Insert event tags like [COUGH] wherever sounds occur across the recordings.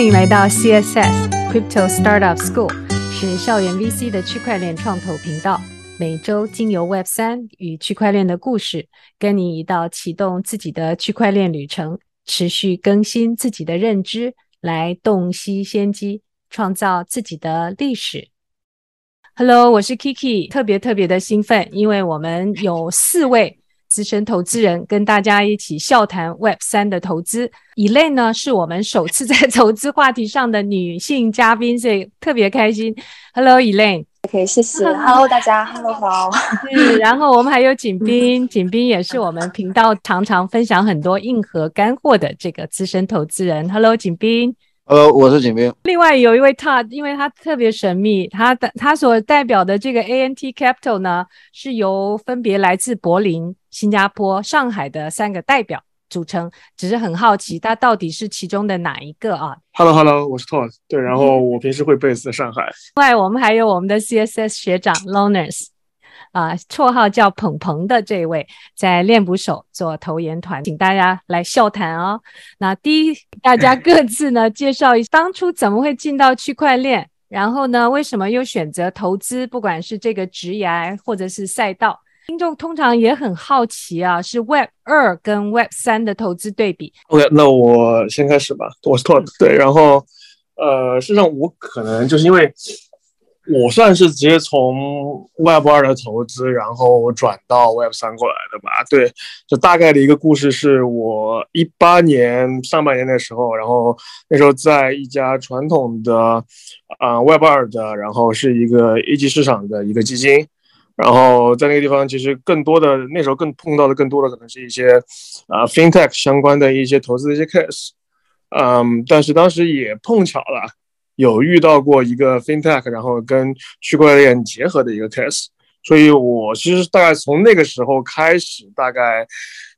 欢迎来到 CSS Crypto Startup School，是校园 VC 的区块链创投频道。每周经由 Web 三与区块链的故事，跟你一道启动自己的区块链旅程，持续更新自己的认知，来洞悉先机，创造自己的历史。Hello，我是 Kiki，特别特别的兴奋，因为我们有四位。资深投资人跟大家一起笑谈 Web 三的投资，Elaine 呢是我们首次在 [LAUGHS] 投资话题上的女性嘉宾，所以特别开心。Hello，Elaine。OK，谢谢。Hello，大家。Hello，好。[LAUGHS] 是，然后我们还有景斌，景斌也是我们频道常常分享很多硬核干货的这个资深投资人。Hello，景斌。呃，我是景斌。另外有一位 Todd，因为他特别神秘，他的他所代表的这个 ANT Capital 呢，是由分别来自柏林、新加坡、上海的三个代表组成。只是很好奇，他到底是其中的哪一个啊？Hello，Hello，我是 Todd。对，然后我平时会 base 在上海。另外，我们还有我们的 CSS 学长 Loners。啊，绰号叫鹏鹏的这位，在练捕手做投研团，请大家来笑谈哦。那第一，大家 [LAUGHS] 各自呢介绍一下当初怎么会进到区块链，然后呢，为什么又选择投资，不管是这个职业或者是赛道。听众通常也很好奇啊，是 Web 二跟 Web 三的投资对比。OK，那我先开始吧。我是 Todd，对，然后呃，事实上我可能就是因为。我算是直接从 Web 二的投资，然后转到 Web 三过来的吧。对，就大概的一个故事是我一八年上半年的时候，然后那时候在一家传统的啊、呃、Web 二的，然后是一个一级市场的一个基金，然后在那个地方其实更多的那时候更碰到的更多的可能是一些啊、FinTech 相关的一些投资的一些 case，嗯，但是当时也碰巧了。有遇到过一个 FinTech，然后跟区块链结合的一个 case，所以我其实大概从那个时候开始，大概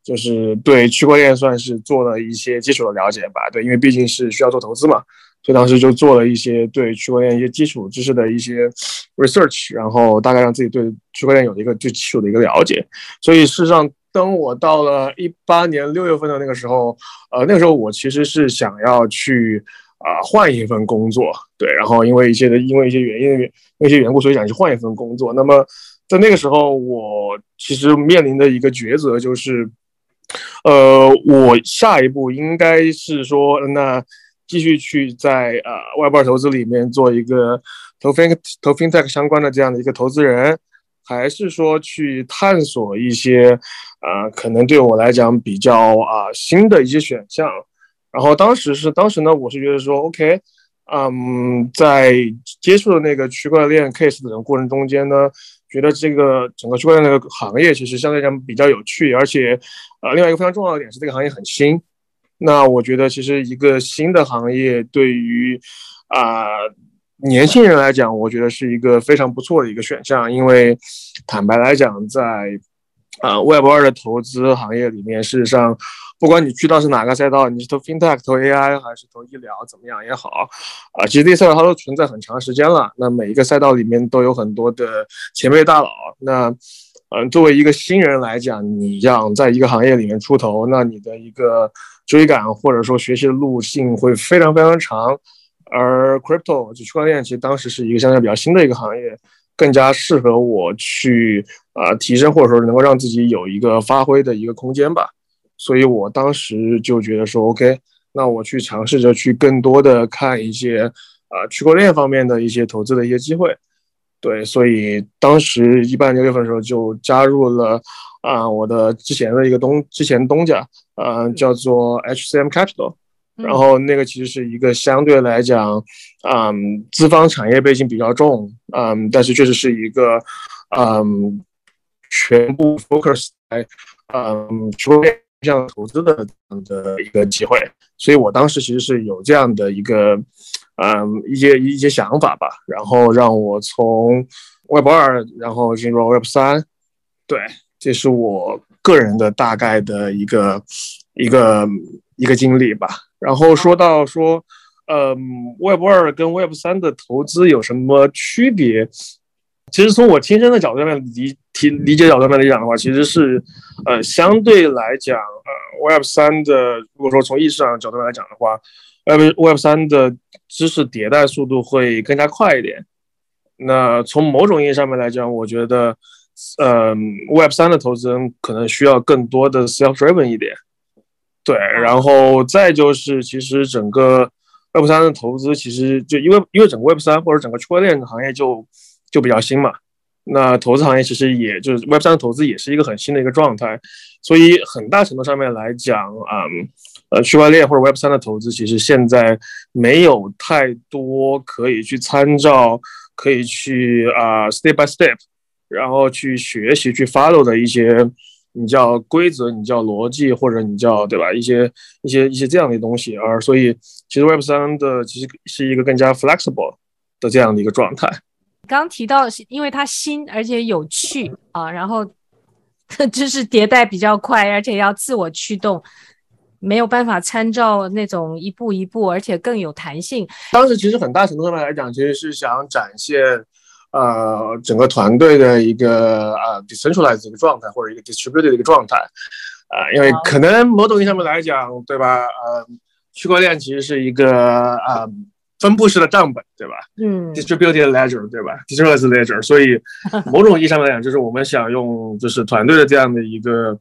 就是对区块链算是做了一些基础的了解吧。对，因为毕竟是需要做投资嘛，所以当时就做了一些对区块链一些基础知识的一些 research，然后大概让自己对区块链有一个最基础的一个了解。所以事实上，等我到了一八年六月份的那个时候，呃，那个时候我其实是想要去。啊，换一份工作，对，然后因为一些的，因为一些原因，因一些缘故，所以想去换一份工作。那么在那个时候，我其实面临的一个抉择就是，呃，我下一步应该是说，那继续去在啊、呃、Web 二投资里面做一个投 Fin 投 FinTech 相关的这样的一个投资人，还是说去探索一些啊、呃、可能对我来讲比较啊、新的一些选项。然后当时是当时呢，我是觉得说，OK，嗯，在接触的那个区块链 case 的过程中间呢，觉得这个整个区块链那个行业其实相对来讲比较有趣，而且，呃，另外一个非常重要的点是这个行业很新。那我觉得其实一个新的行业对于啊、年轻人来讲，我觉得是一个非常不错的一个选项，因为坦白来讲，在啊、Web 二的投资行业里面，事实上。不管你去到是哪个赛道，你是投 FinTech、投 AI 还是投医疗，怎么样也好，啊，其实这些赛道它都存在很长时间了。那每一个赛道里面都有很多的前辈大佬。那，嗯，作为一个新人来讲，你想在一个行业里面出头，那你的一个追赶或者说学习的路径会非常非常长。而 Crypto 就区块链，其实当时是一个相对比较新的一个行业，更加适合我去啊、呃、提升或者说能够让自己有一个发挥的一个空间吧。所以我当时就觉得说，OK，那我去尝试着去更多的看一些啊区块链方面的一些投资的一些机会，对，所以当时一八年六月份的时候就加入了啊我的之前的一个东之前东家，啊叫做 HCM Capital，然后那个其实是一个相对来讲，嗯，资方产业背景比较重，嗯，但是确实是一个嗯全部 focus 在嗯区块链。这样投资的这样的一个机会，所以我当时其实是有这样的一个，嗯，一些一些想法吧，然后让我从 Web 二，然后进入 Web 三，对，这是我个人的大概的一个一个一个经历吧。然后说到说，嗯，Web 二跟 Web 三的投资有什么区别？其实从我亲身的角度上面理理理解角度上面来讲的话，其实是，呃，相对来讲，呃，Web 三的如果说从意识上角度来讲的话，Web Web 三的知识迭代速度会更加快一点。那从某种意义上面来讲，我觉得，呃，Web 三的投资人可能需要更多的 self-driven 一点。对，然后再就是，其实整个 Web 三的投资，其实就因为因为整个 Web 三或者整个区块链行业就就比较新嘛。那投资行业其实也就是 Web 三的投资也是一个很新的一个状态，所以很大程度上面来讲，嗯，呃，区块链或者 Web 三的投资其实现在没有太多可以去参照、可以去啊、step by step，然后去学习、去 follow 的一些你叫规则、你叫逻辑或者你叫对吧？一些一些一些这样的东西，而所以其实 Web 三的其实是一个更加 flexible 的这样的一个状态。刚提到是因为它新而且有趣啊，然后 [LAUGHS] 就是迭代比较快，而且要自我驱动，没有办法参照那种一步一步，而且更有弹性。当时其实很大程度上面来讲，其实是想展现呃整个团队的一个呃 decentralized 的一个状态，或者一个 distributed 的一个状态啊、呃，因为可能某种意义上面来讲，对吧？呃，区块链其实是一个啊。呃分布式的账本，对吧？嗯，distributed ledger，对吧？distributed ledger。所以，某种意义上来讲，就是我们想用就是团队的这样的一个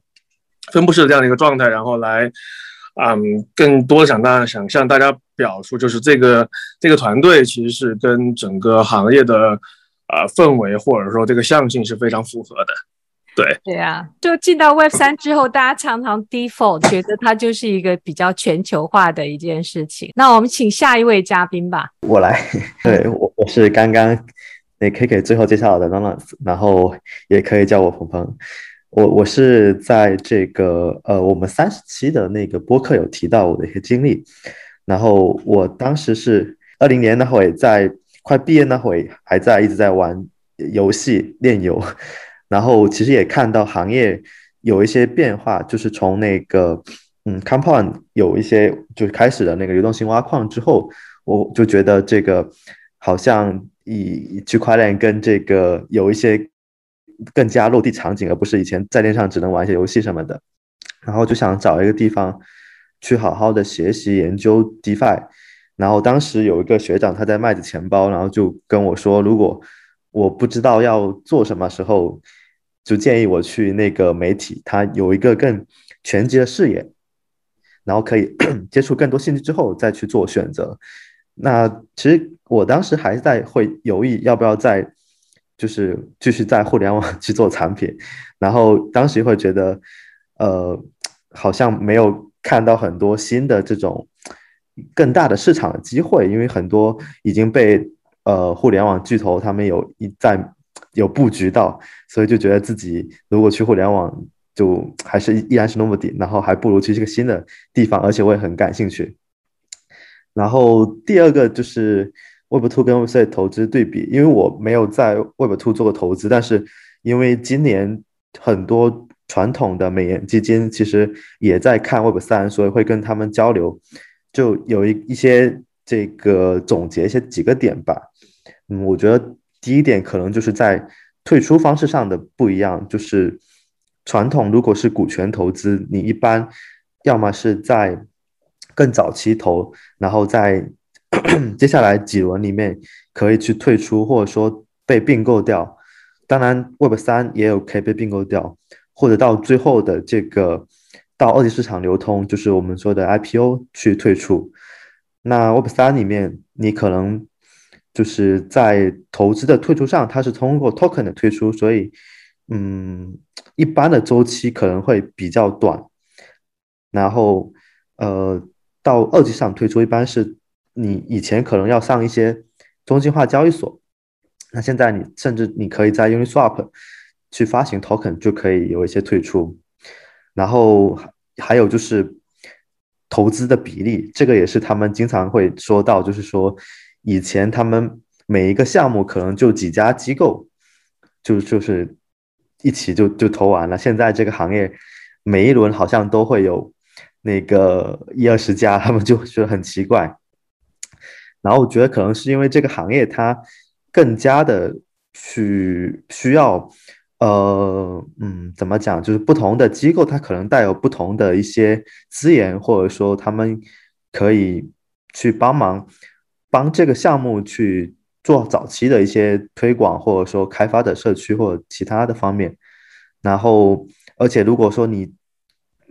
分布式的这样的一个状态，然后来，嗯，更多想大家想向大家表述，就是这个这个团队其实是跟整个行业的啊、呃、氛围或者说这个向性是非常符合的。对对啊，就进到 Web 三之后，大家常常 default 觉得它就是一个比较全球化的一件事情。那我们请下一位嘉宾吧。我来，[LAUGHS] 对我我是刚刚那 KK 最后介绍的 Lawrence，然后也可以叫我鹏鹏。我我是在这个呃我们三十期的那个播客有提到我的一些经历，然后我当时是二零年那会在快毕业那会还在一直在玩游戏练游。然后其实也看到行业有一些变化，就是从那个嗯，Compound 有一些就开始的那个流动性挖矿之后，我就觉得这个好像以区块链跟这个有一些更加落地场景，而不是以前在链上只能玩一些游戏什么的。然后就想找一个地方去好好的学习研究 DeFi。然后当时有一个学长他在麦子钱包，然后就跟我说，如果我不知道要做什么时候。就建议我去那个媒体，他有一个更全局的视野，然后可以 [COUGHS] 接触更多信息之后再去做选择。那其实我当时还在会犹豫要不要在就是继续在互联网去做产品，然后当时会觉得呃好像没有看到很多新的这种更大的市场的机会，因为很多已经被呃互联网巨头他们有一在。有布局到，所以就觉得自己如果去互联网，就还是依然是 nobody，然后还不如去这个新的地方，而且我也很感兴趣。然后第二个就是 Web Two 跟 Web Three 投资对比，因为我没有在 Web Two 做过投资，但是因为今年很多传统的美元基金其实也在看 Web3，所以会跟他们交流，就有一一些这个总结一些几个点吧。嗯，我觉得。第一点可能就是在退出方式上的不一样，就是传统如果是股权投资，你一般要么是在更早期投，然后在 [CLEARS THROAT] 接下来几轮里面可以去退出，或者说被并购掉。当然，Web 三也有可以被并购掉，或者到最后的这个到二级市场流通，就是我们说的 IPO 去退出。那 Web 三里面你可能。就是在投资的退出上，它是通过 token 的退出，所以，嗯，一般的周期可能会比较短。然后，呃，到二级市场退出，一般是你以前可能要上一些中心化交易所，那现在你甚至你可以在 Uniswap 去发行 token 就可以有一些退出。然后还有就是投资的比例，这个也是他们经常会说到，就是说。以前他们每一个项目可能就几家机构，就就是一起就就投完了。现在这个行业每一轮好像都会有那个一二十家，他们就觉得很奇怪。然后我觉得可能是因为这个行业它更加的去需要，呃嗯，怎么讲？就是不同的机构它可能带有不同的一些资源，或者说他们可以。去帮忙帮这个项目去做早期的一些推广，或者说开发的社区或者其他的方面。然后，而且如果说你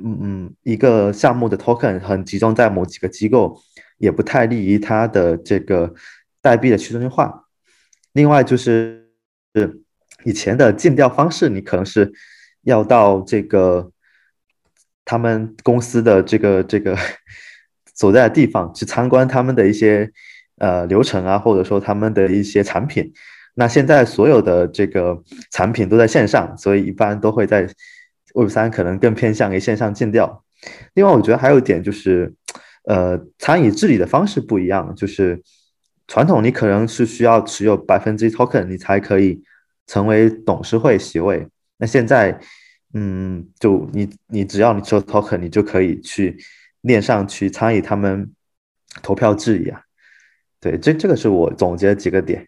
嗯嗯一个项目的 token 很集中在某几个机构，也不太利于它的这个代币的去中心化。另外就是是以前的竞调方式，你可能是要到这个他们公司的这个这个所在的地方去参观他们的一些呃流程啊，或者说他们的一些产品。那现在所有的这个产品都在线上，所以一般都会在 Web3 可能更偏向于线上竞调。另外，我觉得还有一点就是，呃，参与治理的方式不一样，就是。传统你可能是需要持有百分之一 token，你才可以成为董事会席位。那现在，嗯，就你你只要你持有 token，你就可以去链上去参与他们投票质疑啊。对，这这个是我总结的几个点。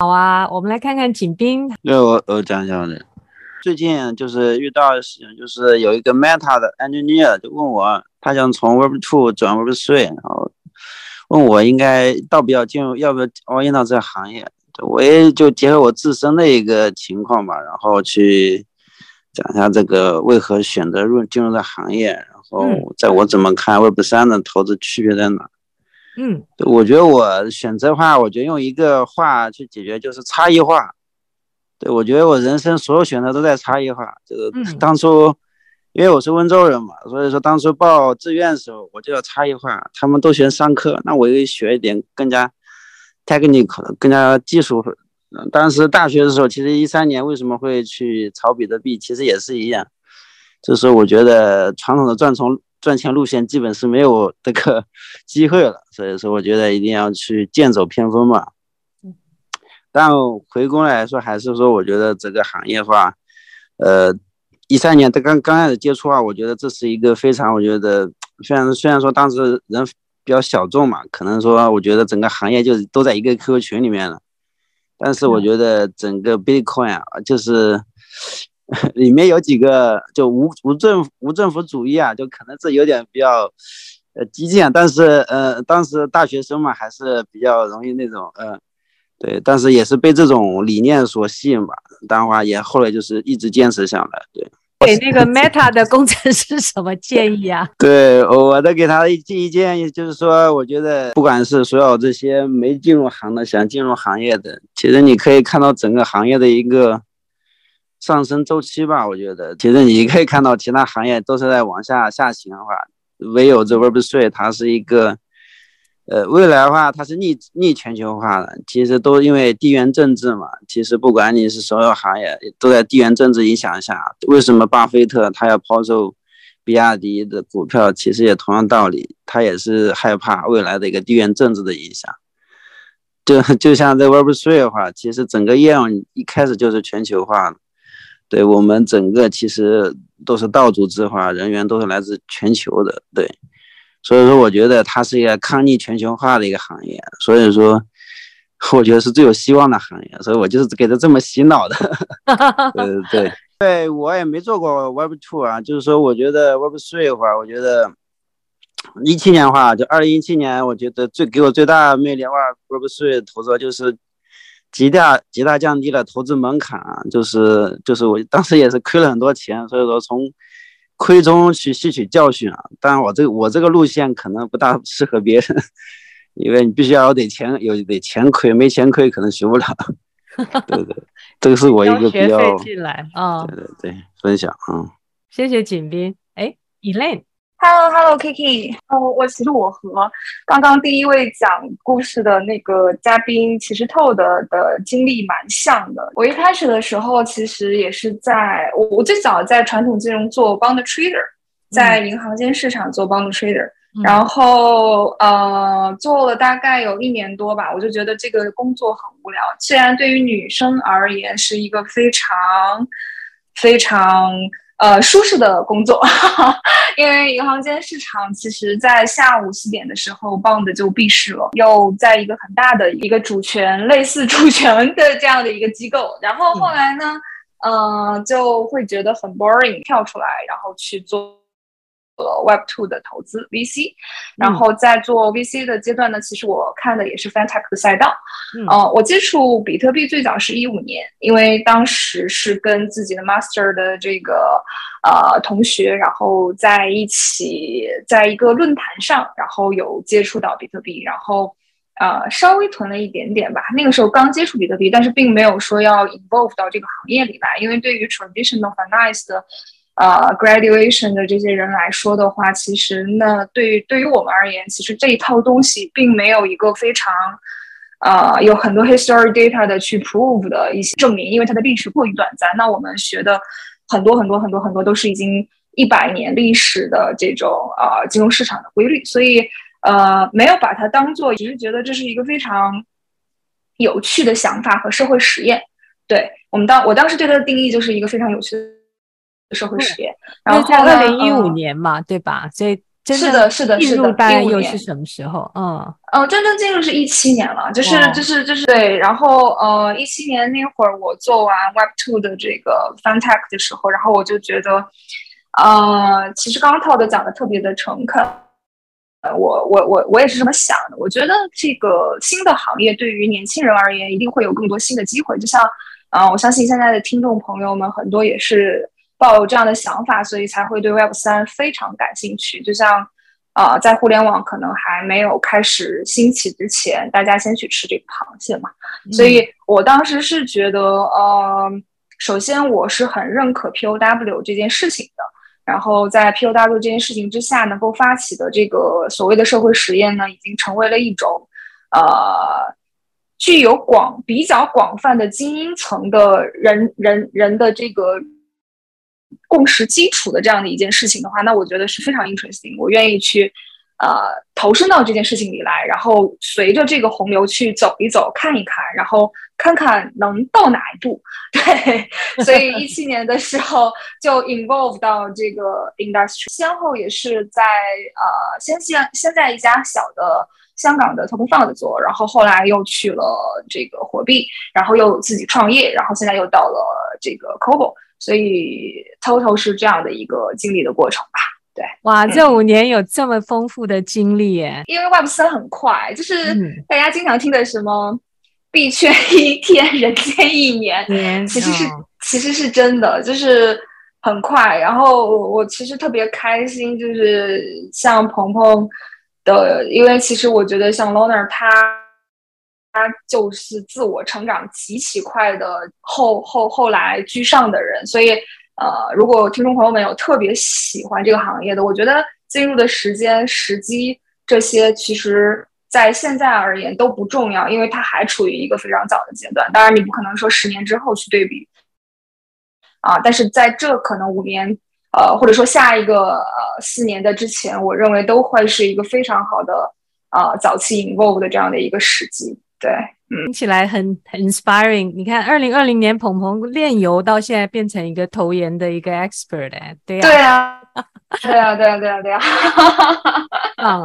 好啊，我们来看看景斌。对，我我讲一下的。最近就是遇到的事情，就是有一个 Meta 的 engineer 就问我，他想从 Web Two 转 Web Three，然后。问我应该到不要进入，要不要 all in 到这个行业？我也就结合我自身的一个情况吧，然后去讲一下这个为何选择入进入这行业，然后在我怎么看 Web 三的投资区别在哪？嗯，我觉得我选择的话，我觉得用一个话去解决就是差异化。对，我觉得我人生所有选择都在差异化，就是当初。因为我是温州人嘛，所以说当初报志愿的时候，我就要差异化。他们都学商科，那我就学一点更加 technical 的、更加技术。当时大学的时候，其实一三年为什么会去炒比特币，其实也是一样，就是我觉得传统的赚从赚钱路线基本是没有这个 [LAUGHS] 机会了，所以说我觉得一定要去剑走偏锋嘛。但回过来说，还是说我觉得这个行业化，呃。一三年，他刚刚开始接触啊，我觉得这是一个非常，我觉得虽然虽然说当时人比较小众嘛，可能说我觉得整个行业就是都在一个 QQ 群里面了，但是我觉得整个 Bitcoin 啊，就是 [LAUGHS] 里面有几个就无无政无政府主义啊，就可能是有点比较呃激进啊，但是呃当时大学生嘛，还是比较容易那种呃。对，但是也是被这种理念所吸引吧。当然话也后来就是一直坚持下来。对，[LAUGHS] 给那个 Meta 的工程师什么建议啊？[LAUGHS] 对，我的给他一一建议就是说，我觉得不管是所有这些没进入行的，想进入行业的，其实你可以看到整个行业的一个上升周期吧。我觉得，其实你可以看到其他行业都是在往下下行的话，唯有这 Web3 它是一个。呃，未来的话，它是逆逆全球化的，其实都因为地缘政治嘛。其实不管你是所有行业，都在地缘政治影响下。为什么巴菲特他要抛售比亚迪的股票？其实也同样道理，他也是害怕未来的一个地缘政治的影响。就就像在 Web3 的话，其实整个业务一开始就是全球化的，对我们整个其实都是道组织化，人员都是来自全球的，对。所以说，我觉得它是一个抗逆全球化的一个行业，所以说，我觉得是最有希望的行业，所以我就是给他这么洗脑的。对 [LAUGHS] 对对，对我也没做过 Web Two 啊，就是说，我觉得 Web Three 的话，我觉得一七年的话，就二零一七年，我觉得最给我最大魅力的话，Web Three 投资就是极大极大降低了投资门槛，就是就是我当时也是亏了很多钱，所以说从。亏中去吸取教训啊！当然，我这个我这个路线可能不大适合别人，[LAUGHS] 因为你必须要有点钱，有得钱亏，没钱亏可能学不了。[LAUGHS] 对对，这个是我一个比较进来啊，对对对，分享啊。嗯、谢谢景斌，哎，Elaine。Hello，Hello，Kiki。哦，我其实我和刚刚第一位讲故事的那个嘉宾，其实透的的经历蛮像的。我一开始的时候，其实也是在我我最早在传统金融做 bond trader，在银行间市场做 bond trader，嗯、然后呃做了大概有一年多吧，我就觉得这个工作很无聊。虽然对于女生而言是一个非常非常。呃，舒适的工作，哈哈，因为银行间市场其实在下午四点的时候，bond 就闭市了，又在一个很大的一个主权类似主权的这样的一个机构，然后后来呢，嗯、呃，就会觉得很 boring，跳出来，然后去做。了 Web Two 的投资 VC，然后在做 VC 的阶段呢，其实我看的也是 FinTech 的赛道。嗯、呃，我接触比特币最早是一五年，因为当时是跟自己的 Master 的这个呃同学，然后在一起在一个论坛上，然后有接触到比特币，然后呃稍微囤了一点点吧。那个时候刚接触比特币，但是并没有说要 involve 到这个行业里来，因为对于 traditional finance 的。呃、，graduation 的这些人来说的话，其实那，对于对于我们而言，其实这一套东西并没有一个非常，呃、有很多 history data 的去 prove 的一些证明，因为它的历史过于短暂。那我们学的很多很多很多很多都是已经一百年历史的这种呃、金融市场的规律，所以呃，没有把它当做，只是觉得这是一个非常有趣的想法和社会实验。对我们当我当时对它的定义就是一个非常有趣。社会实验，然后在二零一五年嘛，嗯、对吧？所以真是的，是的，进入大概又是什么时候？嗯嗯，真正进入是一七年了，就是就是就是对。然后呃，一七年那会儿我做完 Web Two 的这个 FinTech 的时候，然后我就觉得，呃，其实刚刚 Todd 讲的特别的诚恳，呃，我我我我也是这么想的。我觉得这个新的行业对于年轻人而言，一定会有更多新的机会。就像啊、呃，我相信现在的听众朋友们很多也是。抱有这样的想法，所以才会对 Web 三非常感兴趣。就像，呃，在互联网可能还没有开始兴起之前，大家先去吃这个螃蟹嘛。所以我当时是觉得，呃，首先我是很认可 POW 这件事情的。然后在 POW 这件事情之下，能够发起的这个所谓的社会实验呢，已经成为了一种，呃，具有广比较广泛的精英层的人人人的这个。共识基础的这样的一件事情的话，那我觉得是非常 interesting，我愿意去，呃，投身到这件事情里来，然后随着这个洪流去走一走，看一看，然后看看能到哪一步。[LAUGHS] 对，所以一七年的时候就 involve 到这个 industry，先后也是在呃，先先先在一家小的香港的投资 fund 做，然后后来又去了这个火币，然后又自己创业，然后现在又到了这个 Kobo。所以，total 是这样的一个经历的过程吧。对，哇，这五年有这么丰富的经历耶！因为 Web 三很快，就是大家经常听的什么“币圈一天，人间一年”，年其实是、哦、其实是真的，就是很快。然后我其实特别开心，就是像鹏鹏的，因为其实我觉得像 Loner 他。他就是自我成长极其快的后后后来居上的人，所以呃，如果听众朋友们有特别喜欢这个行业的，我觉得进入的时间、时机这些，其实在现在而言都不重要，因为它还处于一个非常早的阶段。当然，你不可能说十年之后去对比啊，但是在这可能五年呃，或者说下一个呃四年的之前，我认为都会是一个非常好的呃早期 involve 的这样的一个时机。对，听起来很很 inspiring。你看，二零二零年鹏鹏炼油到现在变成一个投研的一个 expert，哎，对呀，对呀，对啊，对啊，对啊，对啊，啊，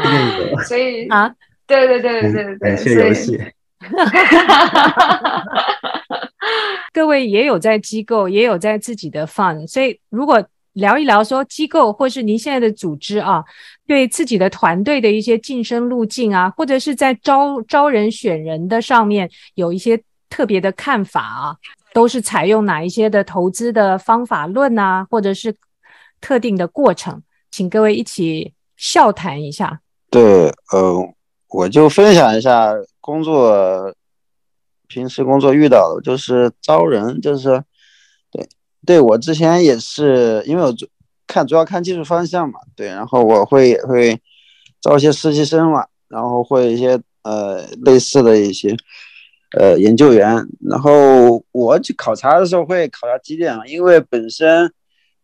所以啊，对对对对对对，感谢游戏。[LAUGHS] 各位也有在机构，也有在自己的 fund，所以如果。聊一聊说机构或是您现在的组织啊，对自己的团队的一些晋升路径啊，或者是在招招人选人的上面有一些特别的看法啊，都是采用哪一些的投资的方法论啊，或者是特定的过程，请各位一起笑谈一下。对，呃，我就分享一下工作，平时工作遇到的，就是招人，就是。对，对我之前也是，因为我主看主要看技术方向嘛，对，然后我会也会招一些实习生嘛，然后会一些呃类似的一些呃研究员，然后我去考察的时候会考察几点啊，因为本身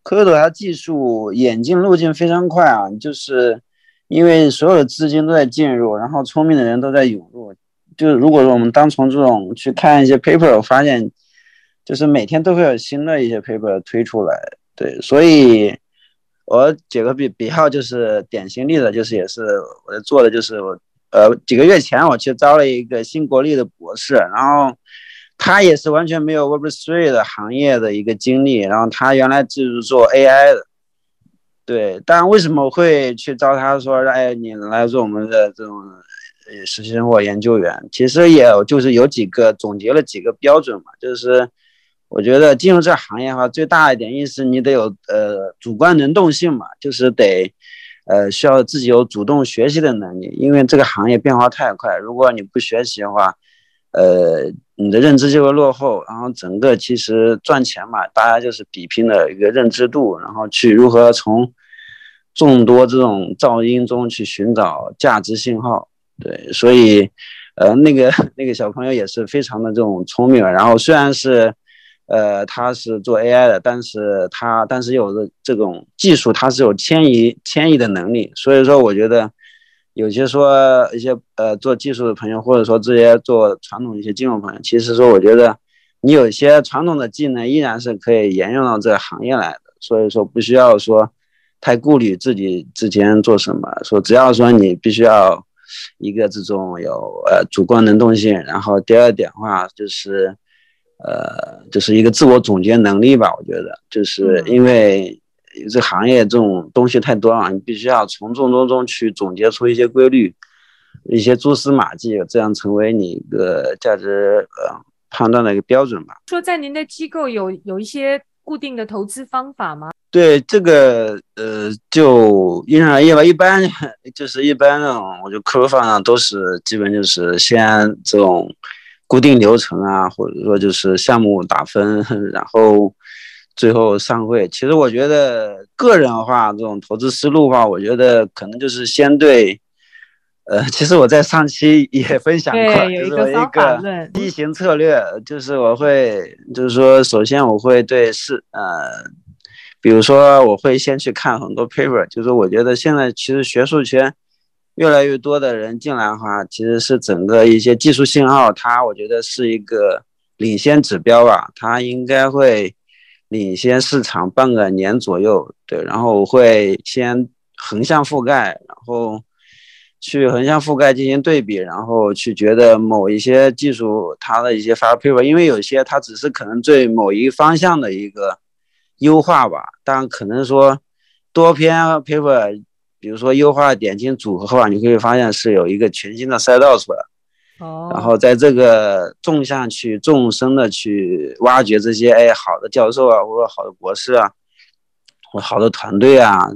科德它技术演进路径非常快啊，就是因为所有的资金都在进入，然后聪明的人都在涌入，就是如果说我们单从这种去看一些 paper，我发现。就是每天都会有新的一些 paper 推出来，对，所以我举个比比较就是典型例子，就是也是我在做的，就是我呃几个月前我去招了一个新国立的博士，然后他也是完全没有 Web3 的行业的一个经历，然后他原来就是做 AI 的，对，但为什么会去招他说，哎，你来做我们的这种呃实习生或研究员？其实也就是有几个总结了几个标准嘛，就是我觉得进入这行业的话，最大一点意思你得有呃主观能动性嘛，就是得呃需要自己有主动学习的能力，因为这个行业变化太快，如果你不学习的话，呃。你的认知就会落后，然后整个其实赚钱嘛，大家就是比拼的一个认知度，然后去如何从众多这种噪音中去寻找价值信号。对，所以，呃，那个 [LAUGHS] 那个小朋友也是非常的这种聪明，然后虽然是，呃，他是做 AI 的，但是他但是有的这种技术，他是有迁移迁移的能力，所以说我觉得。有些说一些呃做技术的朋友，或者说这些做传统一些金融朋友，其实说我觉得你有些传统的技能依然是可以沿用到这个行业来的，所以说不需要说太顾虑自己之前做什么，说只要说你必须要一个这种有呃主观能动性，然后第二点的话就是呃就是一个自我总结能力吧，我觉得就是因为。这行业这种东西太多了，你必须要从众多中去总结出一些规律，一些蛛丝马迹，这样成为你一个价值呃判断的一个标准吧。说在您的机构有有一些固定的投资方法吗？对这个呃就因人而异吧，一般 [LAUGHS] 就是一般那种，我觉得客户方呢都是基本就是先这种固定流程啊，或者说就是项目打分，[LAUGHS] 然后。最后上会，其实我觉得个人化这种投资思路的话，我觉得可能就是先对，呃，其实我在上期也分享过，就是我一个梯形策略，就是我会，就是说，首先我会对是，呃，比如说我会先去看很多 paper，就是我觉得现在其实学术圈越来越多的人进来的话，其实是整个一些技术信号，它我觉得是一个领先指标吧，它应该会。领先市场半个年左右，对，然后我会先横向覆盖，然后去横向覆盖进行对比，然后去觉得某一些技术它的一些发 paper，因为有些它只是可能对某一方向的一个优化吧，但可能说多篇 paper，比如说优化点睛组合的话，你会发现是有一个全新的赛道出来。哦，然后在这个纵向去纵深的去挖掘这些哎好的教授啊，或者好的博士啊，或好的团队啊，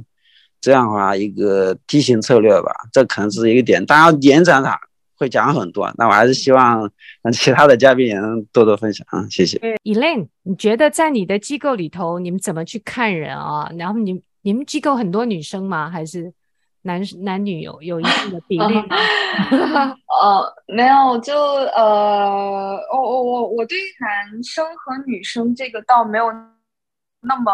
这样的话一个梯形策略吧，这可能是一个点。当然延展它会讲很多，那我还是希望让其他的嘉宾也能多多分享啊，谢谢。Elaine，你觉得在你的机构里头，你们怎么去看人啊？然后你你们机构很多女生吗？还是？男男女有有一定的比例吗？呃，[LAUGHS] 没有，就呃，我我我我对男生和女生这个倒没有那么，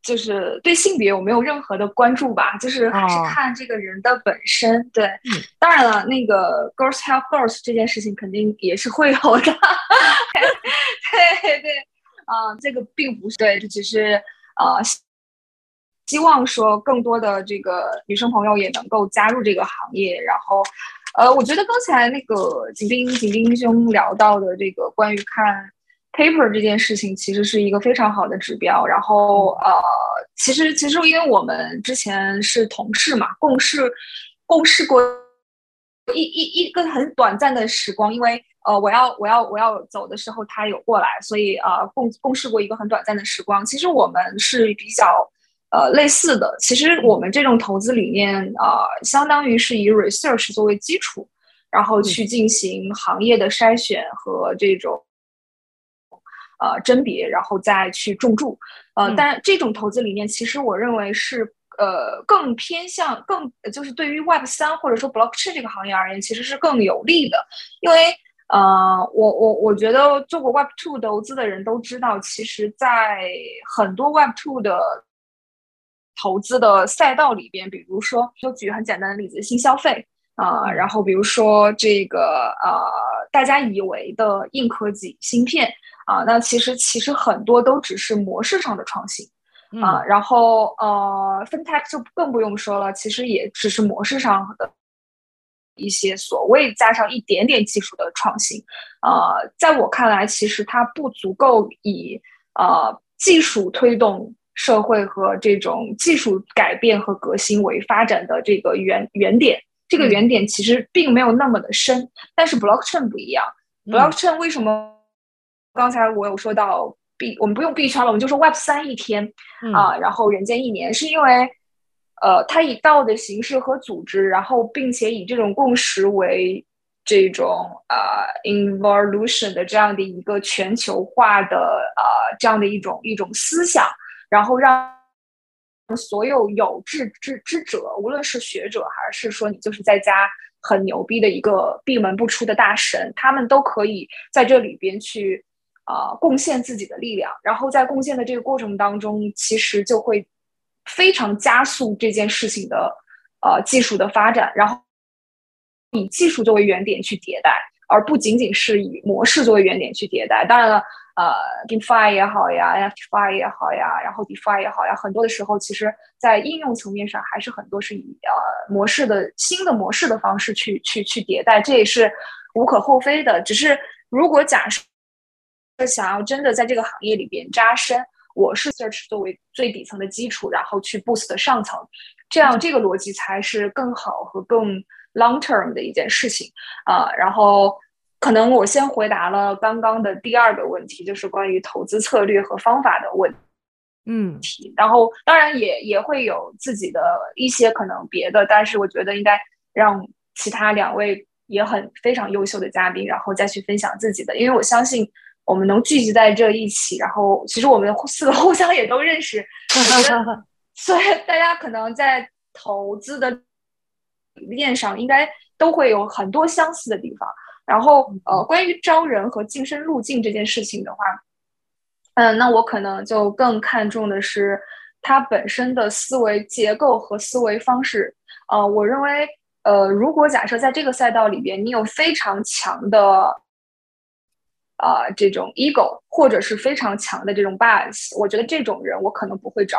就是对性别我没有任何的关注吧，就是还是看这个人的本身。哦、对，当然了，那个 girls help girls 这件事情肯定也是会有的。[LAUGHS] 对对，啊、呃，这个并不是对，这只是呃。希望说更多的这个女生朋友也能够加入这个行业，然后，呃，我觉得刚才那个景斌景斌兄聊到的这个关于看 paper 这件事情，其实是一个非常好的指标。然后，呃，其实其实因为我们之前是同事嘛，共事共事过一一一个很短暂的时光，因为呃我要我要我要走的时候他有过来，所以呃共共事过一个很短暂的时光。其实我们是比较。呃，类似的，其实我们这种投资理念啊、呃，相当于是以 research 作为基础，然后去进行行业的筛选和这种呃甄别，然后再去重注。呃，但这种投资理念，其实我认为是呃更偏向更就是对于 Web 三或者说 Blockchain 这个行业而言，其实是更有利的，因为呃，我我我觉得做过 Web two 投资的人都知道，其实在很多 Web two 的投资的赛道里边，比如说，就举很简单的例子，新消费啊、呃，然后比如说这个呃，大家以为的硬科技芯片啊、呃，那其实其实很多都只是模式上的创新啊、呃，然后呃，FinTech 就更不用说了，其实也只是模式上的一些所谓加上一点点技术的创新啊、呃，在我看来，其实它不足够以呃技术推动。社会和这种技术改变和革新为发展的这个原原点。这个原点其实并没有那么的深，但是 blockchain 不一样。blockchain 为什么？刚才我有说到币，我们不用币圈了，我们就说 Web 三一天啊，然后人间一年，是因为呃，它以道的形式和组织，然后并且以这种共识为。这种呃，involution 的这样的一个全球化的呃，这样的一种一种思想，然后让所有有志之之者，无论是学者还是说你就是在家很牛逼的一个闭门不出的大神，他们都可以在这里边去呃贡献自己的力量，然后在贡献的这个过程当中，其实就会非常加速这件事情的呃技术的发展，然后。以技术作为原点去迭代，而不仅仅是以模式作为原点去迭代。当然了，呃，GameFi 也好呀，NFTFi 也好呀，然后 DeFi 也好呀，很多的时候，其实在应用层面上还是很多是以呃模式的新的模式的方式去去去迭代，这也是无可厚非的。只是如果假设想要真的在这个行业里边扎深，我是 Search 作为最底层的基础，然后去 Boost 上层，这样这个逻辑才是更好和更。Long term 的一件事情啊，呃，然后可能我先回答了刚刚的第二个问题，就是关于投资策略和方法的问题，嗯，然后当然也也会有自己的一些可能别的，但是我觉得应该让其他两位也很非常优秀的嘉宾，然后再去分享自己的，因为我相信我们能聚集在这一起，然后其实我们四个互相也都认识，所以 [LAUGHS] 大家可能在投资的。理念上应该都会有很多相似的地方。然后，呃，关于招人和晋升路径这件事情的话，嗯、呃，那我可能就更看重的是他本身的思维结构和思维方式。呃，我认为，呃，如果假设在这个赛道里边，你有非常强的，呃，这种 ego，或者是非常强的这种 bias，我觉得这种人我可能不会招。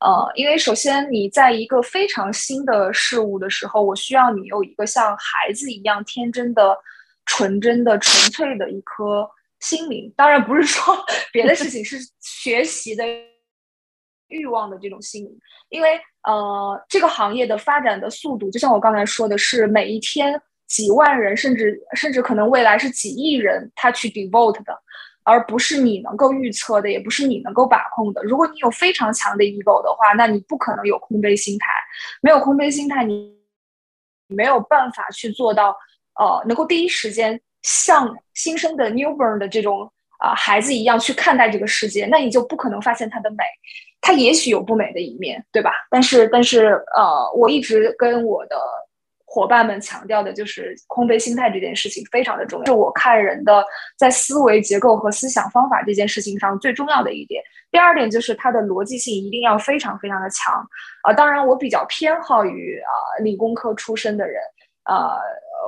呃，因为首先你在一个非常新的事物的时候，我需要你有一个像孩子一样天真的、纯真的、纯粹的一颗心灵。当然不是说 [LAUGHS] 别的事情，是学习的欲望的这种心灵。因为呃，这个行业的发展的速度，就像我刚才说的是，每一天几万人，甚至甚至可能未来是几亿人，他去 devote 的。而不是你能够预测的，也不是你能够把控的。如果你有非常强的 ego 的话，那你不可能有空杯心态。没有空杯心态，你没有办法去做到，呃，能够第一时间像新生的 newborn 的这种啊、呃、孩子一样去看待这个世界，那你就不可能发现它的美。它也许有不美的一面，对吧？但是，但是，呃，我一直跟我的。伙伴们强调的就是空杯心态这件事情非常的重要，是我看人的在思维结构和思想方法这件事情上最重要的一点。第二点就是它的逻辑性一定要非常非常的强啊、呃。当然，我比较偏好于啊、呃、理工科出身的人，呃，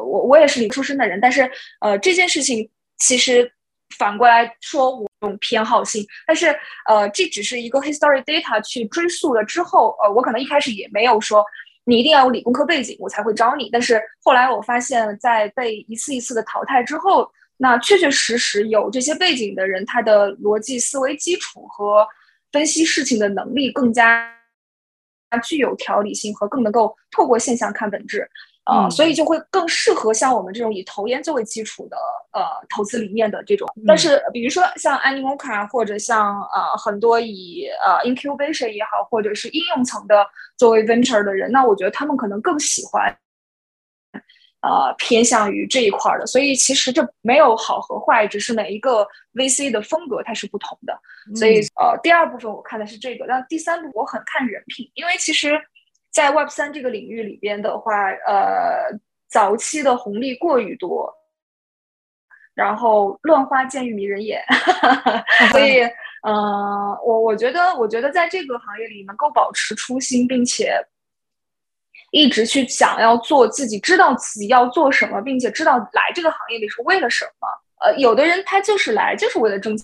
我我也是理出身的人，但是呃这件事情其实反过来说我用偏好性，但是呃这只是一个 history data 去追溯了之后，呃我可能一开始也没有说。你一定要有理工科背景，我才会招你。但是后来我发现，在被一次一次的淘汰之后，那确确实实有这些背景的人，他的逻辑思维基础和分析事情的能力更加具有条理性，和更能够透过现象看本质。啊、呃，所以就会更适合像我们这种以投研作为基础的呃投资理念的这种。但是比如说像 Animoca 或者像呃很多以呃 incubation 也好，或者是应用层的作为 venture 的人，那我觉得他们可能更喜欢呃偏向于这一块的。所以其实这没有好和坏，只是每一个 VC 的风格它是不同的。所以呃第二部分我看的是这个，但第三部分我很看人品，因为其实。在 Web 三这个领域里边的话，呃，早期的红利过于多，然后乱花渐欲迷人眼，[LAUGHS] 所以，[LAUGHS] 嗯、呃，我我觉得，我觉得在这个行业里能够保持初心，并且一直去想要做自己，知道自己要做什么，并且知道来这个行业里是为了什么。呃，有的人他就是来就是为了挣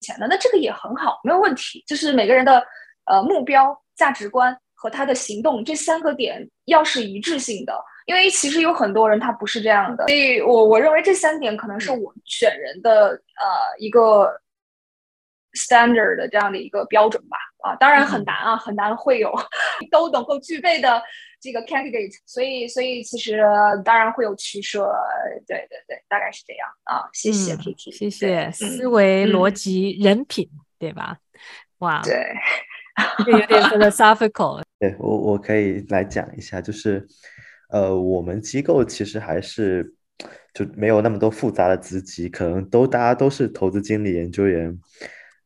钱的，那这个也很好，没有问题。就是每个人的呃目标、价值观。和他的行动这三个点要是一致性的，因为其实有很多人他不是这样的，所以我我认为这三点可能是我选人的呃一个 standard 的这样的一个标准吧。啊，当然很难啊，很难会有 [LAUGHS] 都能够具备的这个 candidate，所以所以其实当然会有取舍，对对对，大概是这样啊。谢谢 Kiki，谢谢思维逻辑人品，对吧？哇，对，[LAUGHS] 有点 philosophical。[LAUGHS] 对我我可以来讲一下，就是呃，我们机构其实还是就没有那么多复杂的职级，可能都大家都是投资经理、研究员。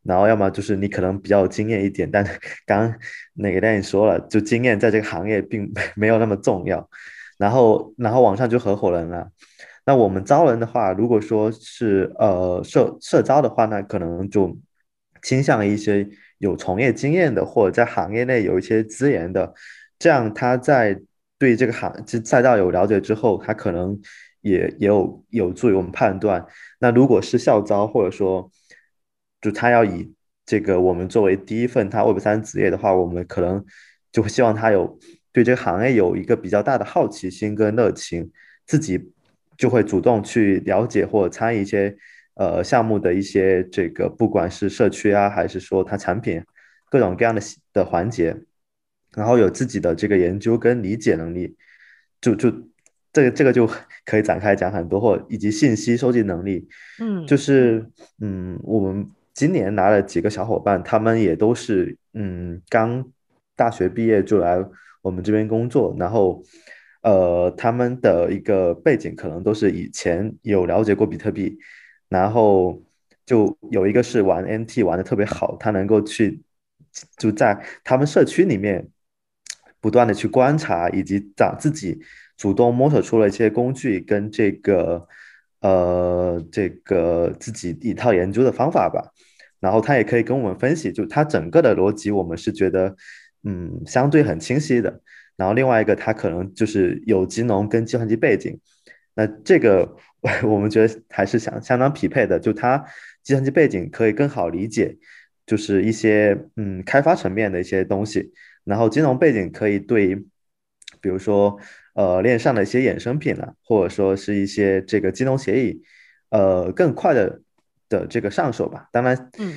然后要么就是你可能比较有经验一点，但 [LAUGHS] 刚刚那个电影说了，就经验在这个行业并没有那么重要。然后，然后网上就合伙人了。那我们招人的话，如果说是呃社社招的话，那可能就倾向一些有从业经验的，或者在行业内有一些资源的，这样他在对这个行这赛道有了解之后，他可能也也有有助于我们判断。那如果是校招，或者说。就他要以这个我们作为第一份他 Web 三职业的话，我们可能就会希望他有对这个行业有一个比较大的好奇心跟热情，自己就会主动去了解或者参与一些呃项目的一些这个不管是社区啊，还是说它产品各种各样的的环节，然后有自己的这个研究跟理解能力，就就这个这个就 [LAUGHS] 可以展开讲很多，或以及信息收集能力，嗯，就是嗯我们。今年来了几个小伙伴，他们也都是嗯刚大学毕业就来我们这边工作，然后呃他们的一个背景可能都是以前有了解过比特币，然后就有一个是玩 NT 玩的特别好，他能够去就在他们社区里面不断的去观察，以及找自己主动摸索出了一些工具跟这个呃这个自己一套研究的方法吧。然后他也可以跟我们分析，就他整个的逻辑，我们是觉得，嗯，相对很清晰的。然后另外一个，他可能就是有金融跟计算机背景，那这个 [LAUGHS] 我们觉得还是相相当匹配的。就它计算机背景可以更好理解，就是一些嗯开发层面的一些东西。然后金融背景可以对，比如说呃链上的一些衍生品啊，或者说是一些这个金融协议，呃更快的。的这个上手吧，当然，嗯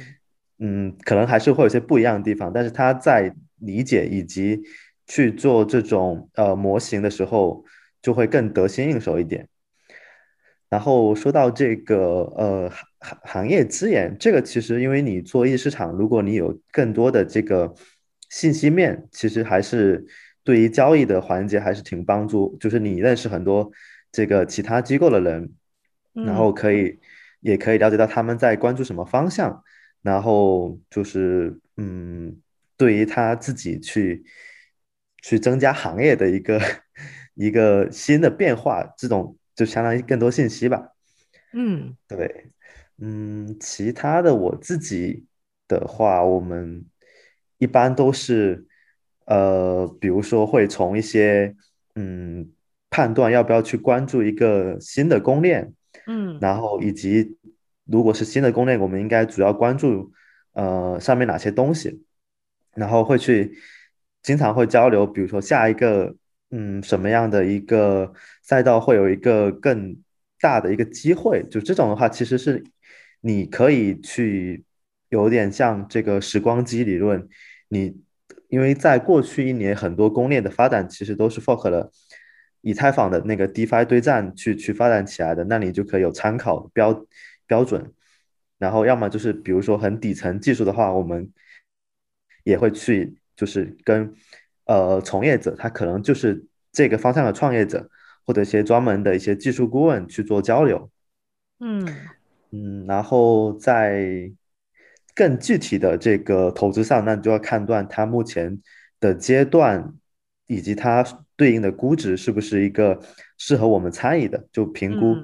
嗯，可能还是会有些不一样的地方，但是他在理解以及去做这种呃模型的时候，就会更得心应手一点。然后说到这个呃行行业资源，这个其实因为你做一市场，如果你有更多的这个信息面，其实还是对于交易的环节还是挺帮助，就是你认识很多这个其他机构的人，然后可以。也可以了解到他们在关注什么方向，然后就是嗯，对于他自己去去增加行业的一个一个新的变化，这种就相当于更多信息吧。嗯，对，嗯，其他的我自己的话，我们一般都是呃，比如说会从一些嗯判断要不要去关注一个新的公链。嗯，然后以及如果是新的公链，我们应该主要关注呃上面哪些东西，然后会去经常会交流，比如说下一个嗯什么样的一个赛道会有一个更大的一个机会，就这种的话，其实是你可以去有点像这个时光机理论，你因为在过去一年很多公链的发展其实都是 fork 了。以太坊的那个 DeFi 对战去去发展起来的，那你就可以有参考标标准。然后要么就是比如说很底层技术的话，我们也会去就是跟呃从业者，他可能就是这个方向的创业者，或者一些专门的一些技术顾问去做交流。嗯嗯，然后在更具体的这个投资上，那你就要判断他目前的阶段以及它。对应的估值是不是一个适合我们参与的？就评估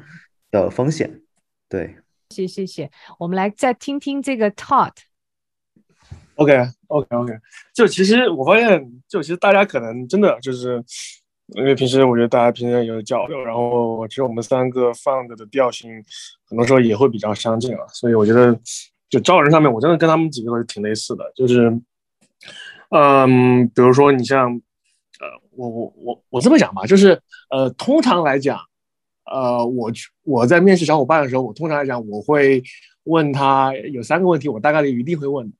的风险。嗯、对，谢谢谢，我们来再听听这个 Todd。OK OK OK，就其实我发现，就其实大家可能真的就是，因为平时我觉得大家平时也有交流，然后其实我们三个 fund 的调性很多时候也会比较相近啊，所以我觉得就招人上面，我真的跟他们几个都是挺类似的，就是，嗯，比如说你像。呃，我我我我这么讲吧，就是呃，通常来讲，呃，我我在面试小伙伴的时候，我通常来讲，我会问他有三个问题，我大概率一定会问的。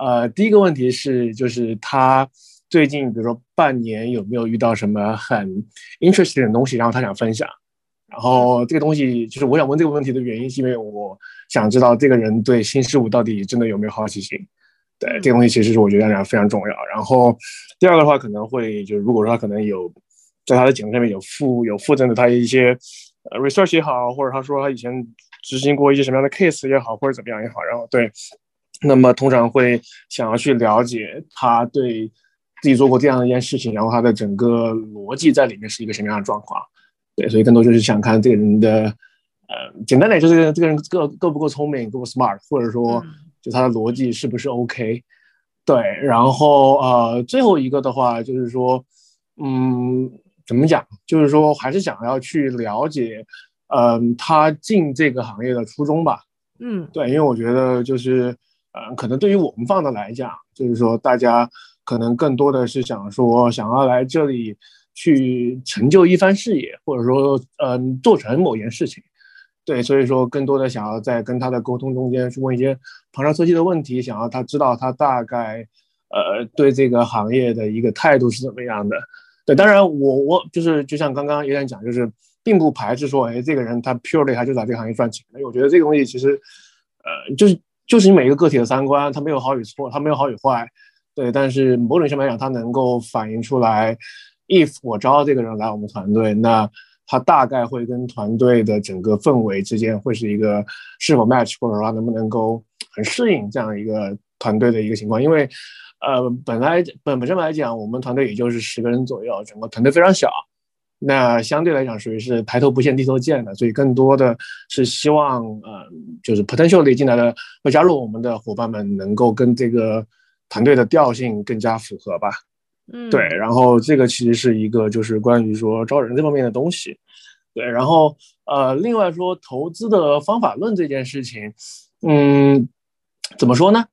呃，第一个问题是，就是他最近比如说半年有没有遇到什么很 interesting 的东西，然后他想分享。然后这个东西就是我想问这个问题的原因，是因为我想知道这个人对新事物到底真的有没有好奇心。对，这个东西其实是我觉得非常重要。然后第二个的话，可能会就是如果说他可能有在他的简历上面有附有附赠的他一些呃 research 也好，或者他说他以前执行过一些什么样的 case 也好，或者怎么样也好，然后对。那么通常会想要去了解他对自己做过这样一件事情，然后他的整个逻辑在里面是一个什么样的状况？对，所以更多就是想看这个人的，呃，简单点就是这个人够够不够聪明，够不够 smart，或者说就他的逻辑是不是 OK？对，然后呃，最后一个的话就是说，嗯，怎么讲？就是说还是想要去了解，嗯、呃，他进这个行业的初衷吧。嗯，对，因为我觉得就是。嗯，可能对于我们放的来讲，就是说大家可能更多的是想说，想要来这里去成就一番事业，或者说，嗯，做成某件事情。对，所以说更多的想要在跟他的沟通中间去问一些旁敲侧击的问题，想要他知道他大概，呃，对这个行业的一个态度是怎么样的。对，当然我我就是就像刚刚有点讲，就是并不排斥说，哎，这个人他 purely 他就在这个行业赚钱。因为我觉得这个东西其实，呃，就是。就是你每一个个体的三观，它没有好与错，它没有好与坏，对。但是某种上来讲，它能够反映出来，if 我招这个人来我们团队，那他大概会跟团队的整个氛围之间会是一个是否 match，或者说能不能够很适应这样一个团队的一个情况。因为，呃，本来本本身来讲，我们团队也就是十个人左右，整个团队非常小。那相对来讲，属于是抬头不见低头见的，所以更多的是希望，呃，就是 potentially 进来的会加入我们的伙伴们，能够跟这个团队的调性更加符合吧。嗯，对。然后这个其实是一个就是关于说招人这方面的东西。对，然后呃，另外说投资的方法论这件事情，嗯，怎么说呢？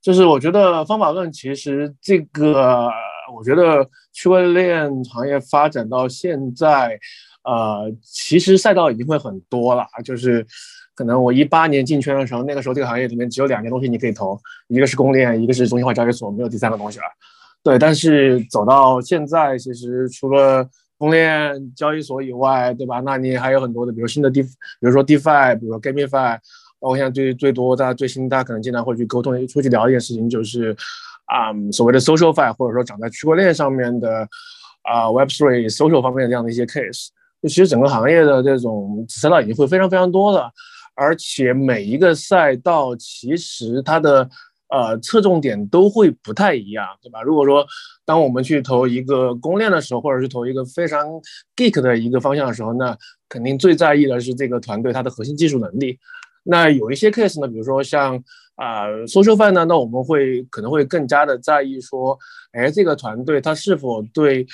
就是我觉得方法论其实这个。我觉得区块链行业发展到现在，呃，其实赛道已经会很多了。就是可能我一八年进圈的时候，那个时候这个行业里面只有两件东西你可以投，一个是公链，一个是中心化交易所，没有第三个东西了。对，但是走到现在，其实除了公链交易所以外，对吧？那你还有很多的，比如新的 D，比如说 DeFi，比如说 GameFi，包括现在最最多大家最新大家可能经常会去沟通、出去聊一件事情，就是。啊、所谓的 SocialFi，或者说长在区块链上面的啊、Web3 social 方面的这样的一些 case，就其实整个行业的这种赛道已经会非常非常多了，而且每一个赛道其实它的呃侧重点都会不太一样，对吧？如果说当我们去投一个公链的时候，或者是投一个非常 geek 的一个方向的时候，那肯定最在意的是这个团队它的核心技术能力。那有一些 case 呢，比如说像。啊，SocialFi 呢，那我们会可能会更加的在意说，哎，这个团队它是否对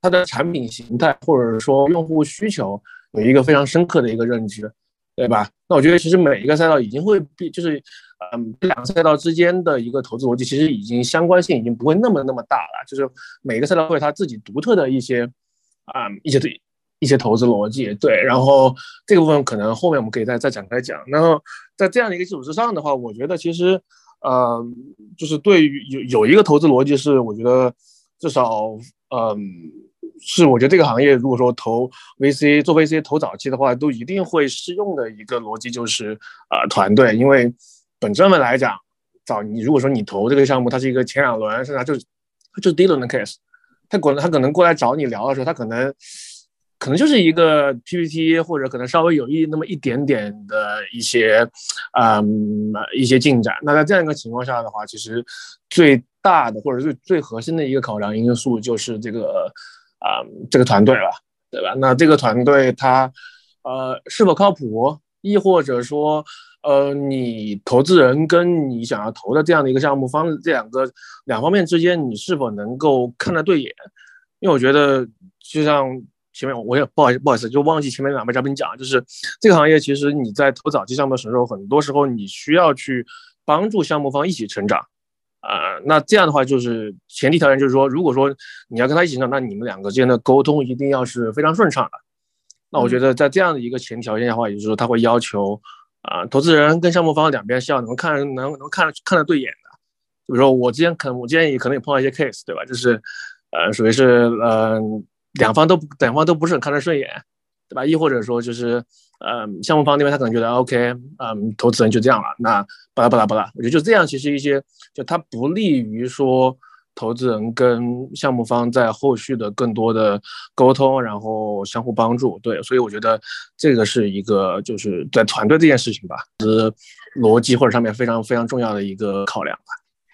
它的产品形态或者说用户需求有一个非常深刻的一个认知，对吧？那我觉得其实每一个赛道已经会变，就是嗯，这两个赛道之间的一个投资逻辑其实已经相关性已经不会那么那么大了，就是每个赛道会有它自己独特的一些啊、一些对。一些投资逻辑，对，然后这个部分可能后面我们可以再再展开讲。然后在这样的一个基础之上的话，我觉得其实，呃，就是对于有有一个投资逻辑是，我觉得至少，嗯、是我觉得这个行业如果说投 VC 做 VC 投早期的话，都一定会适用的一个逻辑就是，呃，团队，因为本质上来讲，早你如果说你投这个项目，它是一个前两轮，甚至就就是第一轮的 case，他可能他可能过来找你聊的时候，他可能。可能就是一个 PPT，或者可能稍微有一那么一点点的一些，嗯，一些进展。那在这样一个情况下的话，其实最大的或者最最核心的一个考量因素就是这个，啊、这个团队了，对吧？那这个团队它，呃，是否靠谱？亦或者说，呃，你投资人跟你想要投的这样的一个项目方这两个两方面之间，你是否能够看得对眼？因为我觉得，就像。前面我也不好意思，不好意思，就忘记前面两位嘉宾讲，就是这个行业其实你在投早期项目的时候，很多时候你需要去帮助项目方一起成长，啊、呃，那这样的话就是前提条件就是说，如果说你要跟他一起成长，那你们两个之间的沟通一定要是非常顺畅的。那我觉得在这样的一个前提条件下的话，也就是说他会要求啊，投资人跟项目方两边是要能看能能看看得对眼的。比如说我之前可能我之前也可能也碰到一些 case，对吧？就是呃属于是呃两方都两方都不是很看得顺眼，对吧？亦或者说就是呃项目方那边他可能觉得 OK，嗯，投资人就这样了，那巴拉巴拉巴拉，我觉得就这样，其实一些就它不利于说。投资人跟项目方在后续的更多的沟通，然后相互帮助，对，所以我觉得这个是一个就是在团队这件事情吧，是逻辑或者上面非常非常重要的一个考量吧，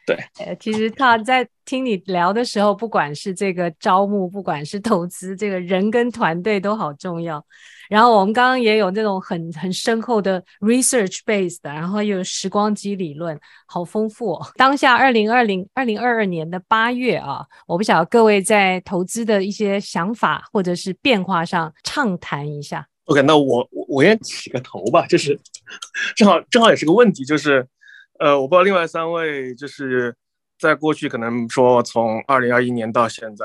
对。呃，其实他在听你聊的时候，不管是这个招募，不管是投资，这个人跟团队都好重要。然后我们刚刚也有那种很很深厚的 research base 的，然后又有时光机理论，好丰富哦。当下二零二零二零二二年的八月啊，我不晓得各位在投资的一些想法或者是变化上畅谈一下。OK，那我我先起个头吧，就是 [LAUGHS] 正好正好也是个问题，就是呃，我不知道另外三位就是在过去可能说从二零二一年到现在，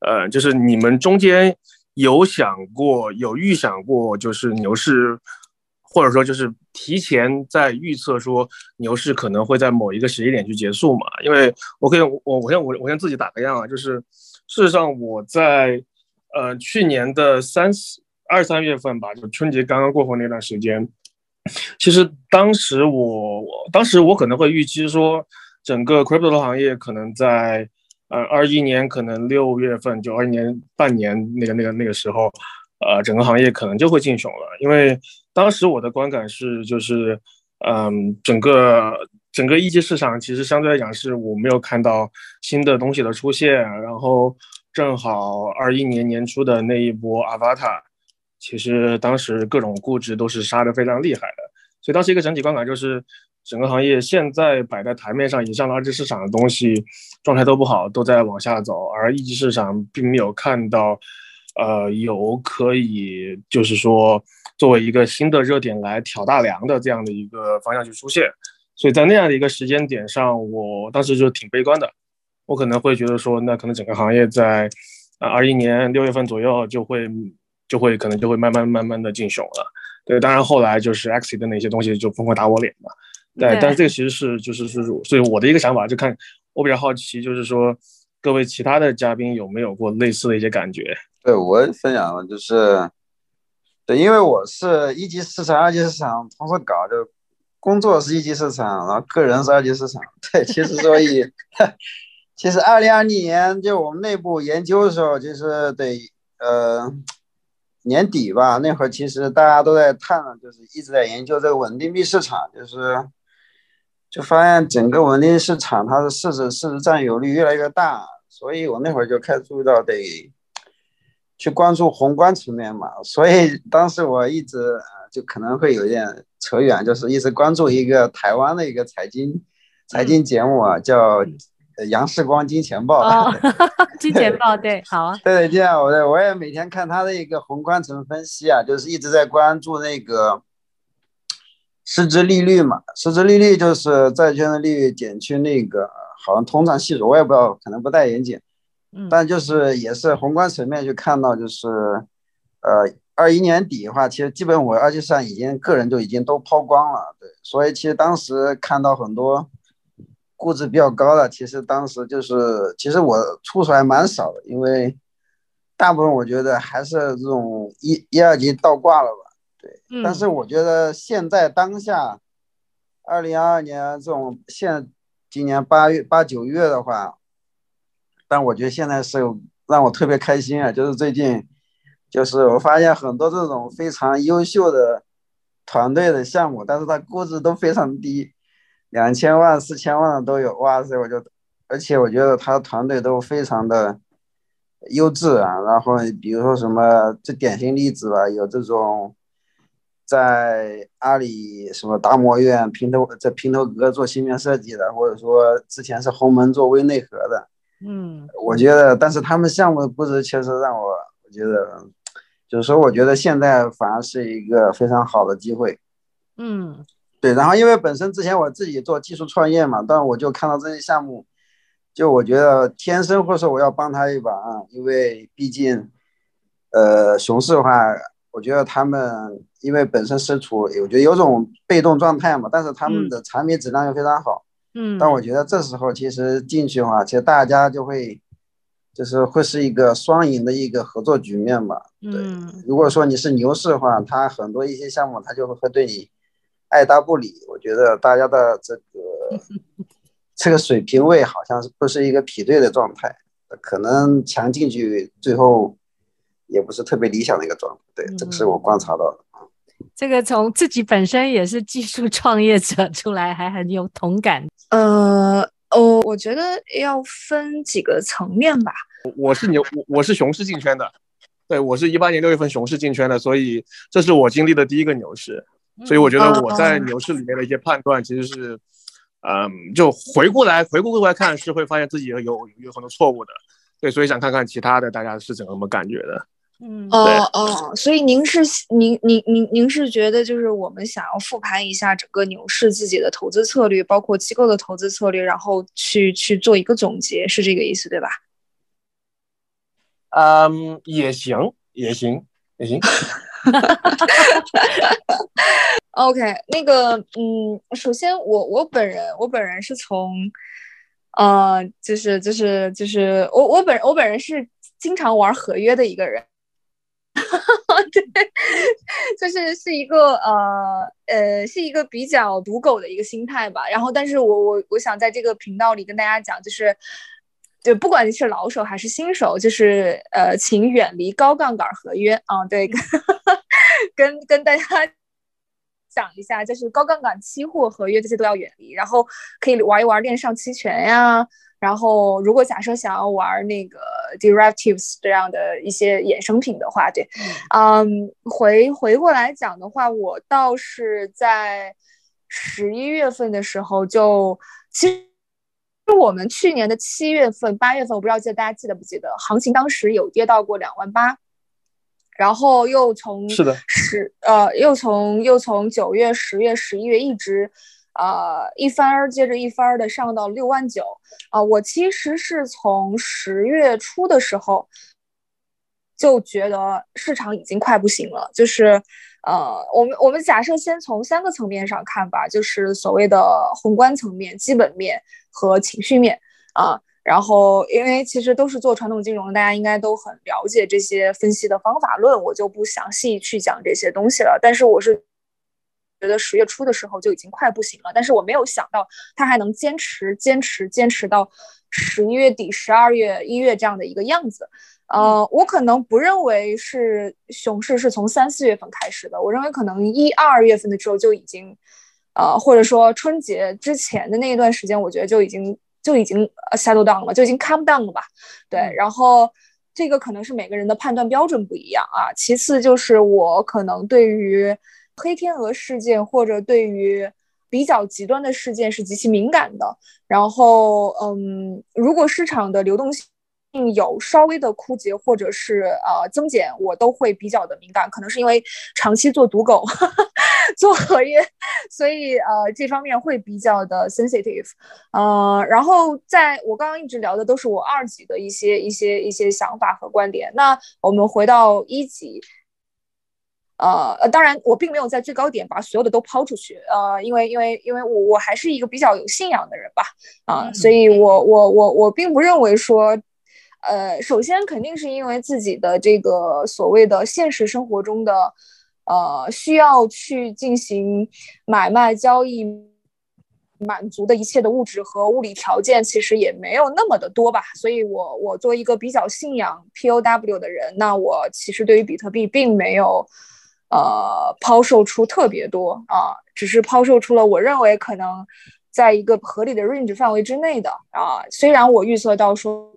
呃，就是你们中间。有想过，有预想过，就是牛市，或者说就是提前在预测说牛市可能会在某一个时间点去结束嘛？因为我可以，我我先我我先自己打个样啊，就是事实上我在呃去年的三四二三月份吧，就春节刚刚过后那段时间，其实当时我我当时我可能会预期说整个 crypto 的行业可能在。呃，二一年可能六月份，就二一年半年那个那个那个时候，呃，整个行业可能就会进熊了。因为当时我的观感是，就是，嗯，整个整个一级市场其实相对来讲是我没有看到新的东西的出现。然后正好二一年年初的那一波 Avatar，其实当时各种估值都是杀的非常厉害的。所以当时一个整体观感就是。整个行业现在摆在台面上以上的二级市场的东西状态都不好，都在往下走，而一级市场并没有看到，呃，有可以就是说作为一个新的热点来挑大梁的这样的一个方向去出现，所以在那样的一个时间点上，我当时就挺悲观的，我可能会觉得说，那可能整个行业在啊二一年六月份左右就会就会可能就会慢慢慢慢的进熊了，对，当然后来就是 Axie 的那些东西就疯狂打我脸嘛。对，但是这个其实是就是是，所以我的一个想法就看，我比较好奇，就是说各位其他的嘉宾有没有过类似的一些感觉？对，我分享了就是，对，因为我是一级市场、二级市场同时搞，就工作是一级市场，然后个人是二级市场。对，其实所以，[LAUGHS] 其实二零二零年就我们内部研究的时候，就是得呃年底吧，那会儿其实大家都在探，就是一直在研究这个稳定币市场，就是。就发现整个稳定市场它的市值市值占有率越来越大，所以我那会儿就开始注意到得去关注宏观层面嘛。所以当时我一直就可能会有点扯远，就是一直关注一个台湾的一个财经财经节目啊，叫《杨世光金钱豹》。哦，[LAUGHS] 金钱豹对，好啊。对，这样我我也每天看他的一个宏观层分析啊，就是一直在关注那个。市值利率嘛，市值利率就是债券的利率减去那个好像通胀系数，我也不知道，可能不太严谨。嗯，但就是也是宏观层面去看到，就是，呃，二一年底的话，其实基本我二级市场已经个人就已经都抛光了，对，所以其实当时看到很多估值比较高的，其实当时就是其实我出手还蛮少的，因为大部分我觉得还是这种一一二级倒挂了吧。对，但是我觉得现在当下，二零二二年这种现今年八月八九月的话，但我觉得现在是让我特别开心啊，就是最近，就是我发现很多这种非常优秀的团队的项目，但是它估值都非常低，两千万、四千万的都有，哇塞！我就，而且我觉得他团队都非常的优质啊，然后比如说什么最典型例子吧，有这种。在阿里什么达摩院平头在平头阁做芯片设计的，或者说之前是鸿蒙做微内核的，嗯，我觉得，但是他们项目的估值确实让我我觉得，就是说，我觉得现在反而是一个非常好的机会，嗯，对。然后因为本身之前我自己做技术创业嘛，但我就看到这些项目，就我觉得天生或者说我要帮他一把啊，因为毕竟，呃，熊市的话。我觉得他们因为本身身处，我觉得有种被动状态嘛，但是他们的产品质量又非常好。嗯，但我觉得这时候其实进去的话，其实大家就会，就是会是一个双赢的一个合作局面吧。对，嗯，如果说你是牛市的话，他很多一些项目他就会对你爱答不理。我觉得大家的这个 [LAUGHS] 这个水平位好像是不是一个匹对的状态，可能强进去最后也不是特别理想的一个状态。对，这个是我观察到的。这个从自己本身也是技术创业者出来，还很有同感。呃，哦，我觉得要分几个层面吧。我是牛，我我是熊市进圈的，对，我是一八年六月份熊市进圈的，所以这是我经历的第一个牛市。所以我觉得我在牛市里面的一些判断，其实是，嗯、呃，就回过来回过头来看，是会发现自己有有有很多错误的。对，所以想看看其他的大家是怎么感觉的。嗯哦哦，所以您是您您您您是觉得就是我们想要复盘一下整个牛市自己的投资策略，包括机构的投资策略，然后去去做一个总结，是这个意思对吧？嗯，也行，也行，也行。哈 [LAUGHS] OK，那个嗯，首先我我本人我本人是从呃，就是就是就是我我本我本人是经常玩合约的一个人。[LAUGHS] 对，就是是一个呃呃，是一个比较赌狗的一个心态吧。然后，但是我我我想在这个频道里跟大家讲，就是就不管你是老手还是新手，就是呃，请远离高杠杆合约啊。对，[LAUGHS] 跟跟大家讲一下，就是高杠杆期货合约这些都要远离，然后可以玩一玩链上期权呀。然后，如果假设想要玩那个 derivatives 这样的一些衍生品的话，对，嗯，回回过来讲的话，我倒是在十一月份的时候就，其实我们去年的七月份、八月份，我不知道记得大家记得不记得，行情当时有跌到过两万八，然后又从是的十呃，又从又从九月、十月、十一月一直。呃，一番接着一番的上到六万九，啊，我其实是从十月初的时候就觉得市场已经快不行了，就是，呃，我们我们假设先从三个层面上看吧，就是所谓的宏观层面、基本面和情绪面啊，然后因为其实都是做传统金融，大家应该都很了解这些分析的方法论，我就不详细去讲这些东西了，但是我是。觉得十月初的时候就已经快不行了，但是我没有想到他还能坚持、坚持、坚持到十一月底、十二月、一月这样的一个样子。呃，我可能不认为是熊市是从三四月份开始的，我认为可能一二月份的时候就已经，呃，或者说春节之前的那一段时间，我觉得就已经就已经 settle down 了，就已经 calm down 了吧。对，然后这个可能是每个人的判断标准不一样啊。其次就是我可能对于。黑天鹅事件或者对于比较极端的事件是极其敏感的，然后嗯，如果市场的流动性有稍微的枯竭或者是呃增减，我都会比较的敏感，可能是因为长期做赌狗，呵 [LAUGHS] 呵做合约，[LAUGHS] 所以呃这方面会比较的 sensitive，呃，然后在我刚刚一直聊的都是我二级的一些一些一些想法和观点，那我们回到一级。呃呃，当然，我并没有在最高点把所有的都抛出去，呃，因为因为因为我我还是一个比较有信仰的人吧，啊、呃，所以我我我我并不认为说，呃，首先肯定是因为自己的这个所谓的现实生活中的，呃，需要去进行买卖交易，满足的一切的物质和物理条件，其实也没有那么的多吧，所以我我作为一个比较信仰 POW 的人，那我其实对于比特币并没有。呃，抛售出特别多啊，只是抛售出了我认为可能在一个合理的 range 范围之内的啊。虽然我预测到说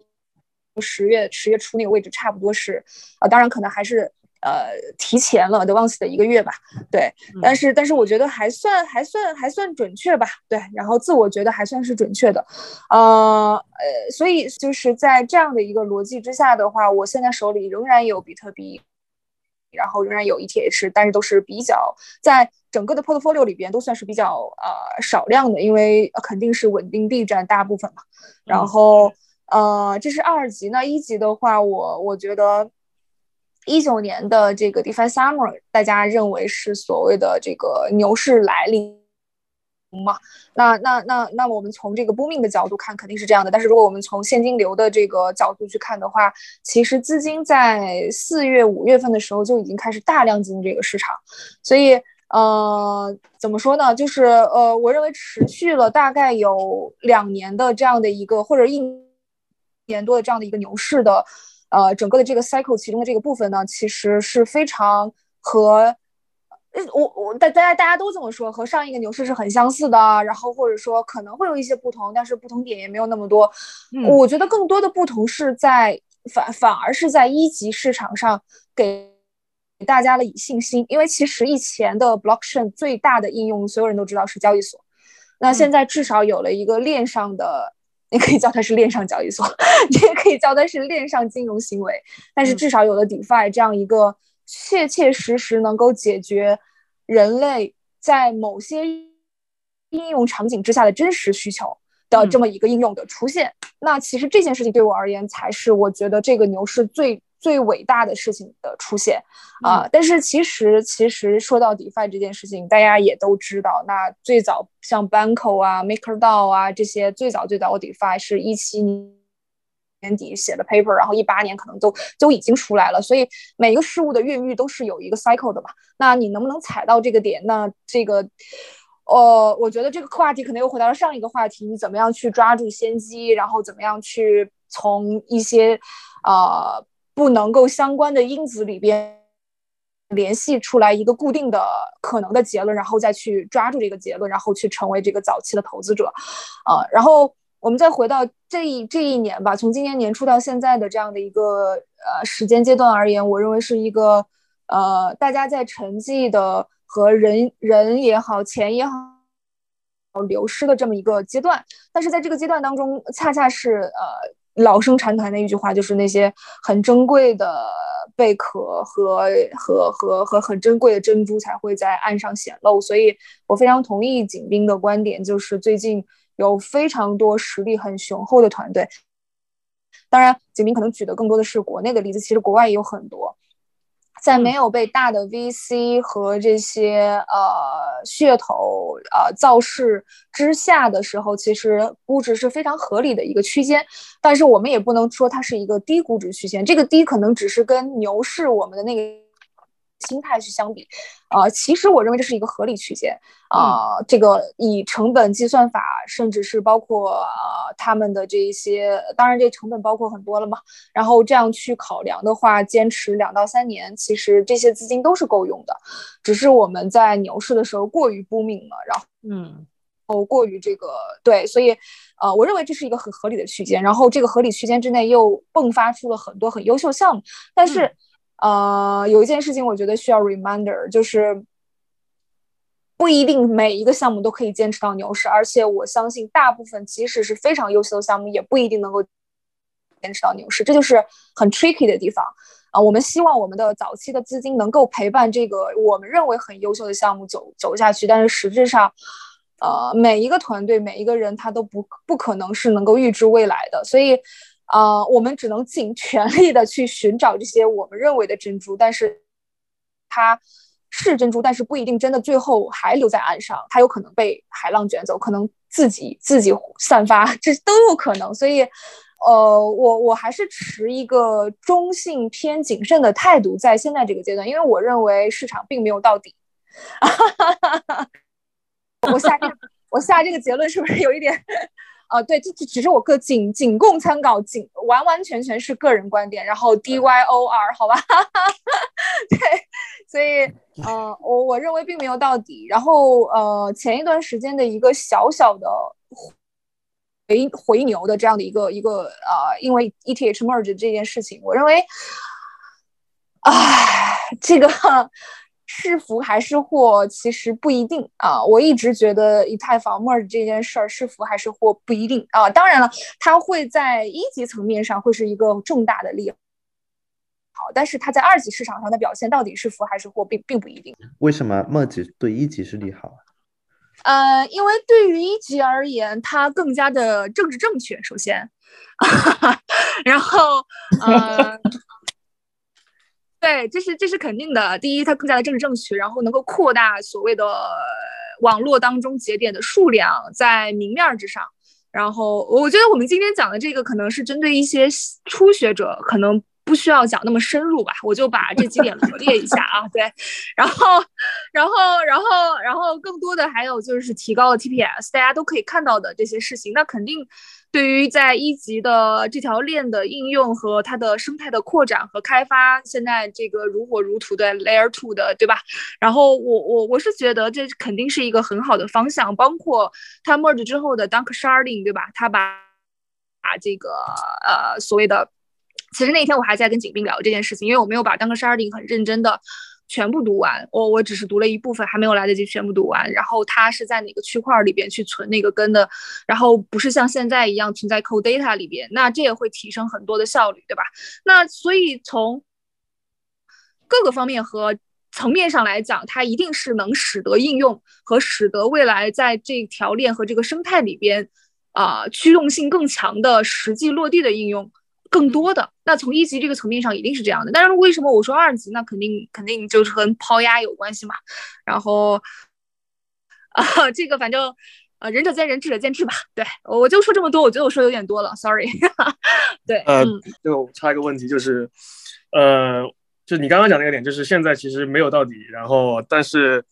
十月十月初那个位置差不多是啊，当然可能还是呃提前了 advance 的一个月吧，对。但是但是我觉得还算还算还算准确吧，对。然后自我觉得还算是准确的，呃呃，所以就是在这样的一个逻辑之下的话，我现在手里仍然有比特币。然后仍然有 ETH，但是都是比较在整个的 portfolio 里边都算是比较呃少量的，因为肯定是稳定币占大部分嘛。然后呃，这是二级，那一级的话，我我觉得一九年的这个 DeFi Summer，大家认为是所谓的这个牛市来临嘛？那那那那我们从这个 booming 的角度看，肯定是这样的。但是如果我们从现金流的这个角度去看的话，其实资金在四月、五月份的时候就已经开始大量进入这个市场。所以，呃，怎么说呢？就是呃，我认为持续了大概有两年的这样的一个，或者一年多的这样的一个牛市的。呃，整个的这个 cycle 其中的这个部分呢，其实是非常和，我我大大家大家都这么说，和上一个牛市是很相似的，然后或者说可能会有一些不同，但是不同点也没有那么多。嗯，我觉得更多的不同是在反反而是在一级市场上给大家的以信心，因为其实以前的 blockchain 最大的应用，所有人都知道是交易所，那现在至少有了一个链上的。你可以叫它是链上交易所，[LAUGHS] 你也可以叫它是链上金融行为，但是至少有了 DeFi 这样一个切切实实能够解决人类在某些应用场景之下的真实需求的这么一个应用的出现，那其实这件事情对我而言才是我觉得这个牛市最。最伟大的事情的出现啊、呃！但是其实，其实说到 DeFi 这件事情，大家也都知道，那最早像 Banco 啊、MakerDAO 啊这些最早最早的 DeFi 是一七年底写的 paper，然后一八年可能都都已经出来了。所以每一个事物的孕育都是有一个 cycle 的嘛。那你能不能踩到这个点？那这个，呃，我觉得这个话题可能又回到了上一个话题，你怎么样去抓住先机，然后怎么样去从一些，呃。不能够相关的因子里边联系出来一个固定的可能的结论，然后再去抓住这个结论，然后去成为这个早期的投资者，啊，然后我们再回到这一这一年吧，从今年年初到现在的这样的一个呃时间阶段而言，我认为是一个呃大家在沉寂的和人人也好，钱也好流失的这么一个阶段，但是在这个阶段当中，恰恰是呃。老生常谈的一句话就是那些很珍贵的贝壳和和和和很珍贵的珍珠才会在岸上显露，所以我非常同意景斌的观点，就是最近有非常多实力很雄厚的团队。当然，景斌可能举的更多的是国内的例子，其实国外也有很多。在没有被大的 VC 和这些呃噱头呃造势之下的时候，其实估值是非常合理的一个区间。但是我们也不能说它是一个低估值区间，这个低可能只是跟牛市我们的那个。心态去相比，啊、呃，其实我认为这是一个合理区间啊、呃。这个以成本计算法，甚至是包括呃他们的这一些，当然这成本包括很多了嘛。然后这样去考量的话，坚持两到三年，其实这些资金都是够用的。只是我们在牛市的时候过于 booming 了，然后嗯，哦过于这个对，所以呃，我认为这是一个很合理的区间。然后这个合理区间之内又迸发出了很多很优秀项目，但是。呃，有一件事情我觉得需要 reminder，就是不一定每一个项目都可以坚持到牛市，而且我相信大部分即使是非常优秀的项目，也不一定能够坚持到牛市，这就是很 tricky 的地方啊、我们希望我们的早期的资金能够陪伴这个我们认为很优秀的项目走走下去，但是实质上，呃，每一个团队每一个人他都不不可能是能够预知未来的，所以。啊、呃，我们只能尽全力的去寻找这些我们认为的珍珠，但是它是珍珠，但是不一定真的最后还留在岸上，它有可能被海浪卷走，可能自己自己散发，这都有可能。所以，呃，我我还是持一个中性偏谨慎的态度，在现在这个阶段，因为我认为市场并没有到底。[LAUGHS] 我下这个我下这个结论是不是有一点？啊、呃，对，这这只是我个仅仅供参考，仅完完全全是个人观点，然后 D Y O R 好吧，[LAUGHS] 对，所以 [LAUGHS] 呃，我我认为并没有到底，然后呃，前一段时间的一个小小的回回牛的这样的一个一个呃，因为 ETH merge 这件事情，我认为，唉，这个。是福还是祸，其实不一定啊。我一直觉得以太坊 merge 这件事儿是福还是祸不一定啊。当然了，它会在一级层面上会是一个重大的利好，但是它在二级市场上的表现到底是福还是祸，并并不一定。为什么 merge 对一级是利好啊？呃，因为对于一级而言，它更加的政治正确。首先，[LAUGHS] 然后呃。[LAUGHS] 对，这是这是肯定的。第一，它更加的政治正确，然后能够扩大所谓的网络当中节点的数量，在明面之上。然后，我觉得我们今天讲的这个可能是针对一些初学者，可能不需要讲那么深入吧。我就把这几点罗列一下啊。对，然后，然后，然后，然后更多的还有就是提高了 TPS，大家都可以看到的这些事情，那肯定。对于在一级的这条链的应用和它的生态的扩展和开发，现在这个如火如荼的 Layer Two 的，对吧？然后我我我是觉得这肯定是一个很好的方向，包括它 merge 之后的 Dunk Sharding，对吧？它把把这个呃所谓的，其实那天我还在跟景斌聊这件事情，因为我没有把 Dunk Sharding 很认真的。全部读完，我我只是读了一部分，还没有来得及全部读完。然后它是在哪个区块里边去存那个根的，然后不是像现在一样存在 Cold Data 里边，那这也会提升很多的效率，对吧？那所以从各个方面和层面上来讲，它一定是能使得应用和使得未来在这条链和这个生态里边啊、驱动性更强的实际落地的应用。更多的，那从一级这个层面上一定是这样的，但是为什么我说二级？那肯定肯定就是跟抛压有关系嘛。然后啊，这个反正呃，仁者见仁，智者见智吧。对，我就说这么多，我觉得我说有点多了，sorry。[LAUGHS] 对，呃，就插一个问题，就是呃，就你刚刚讲那个点，就是现在其实没有到底，然后但是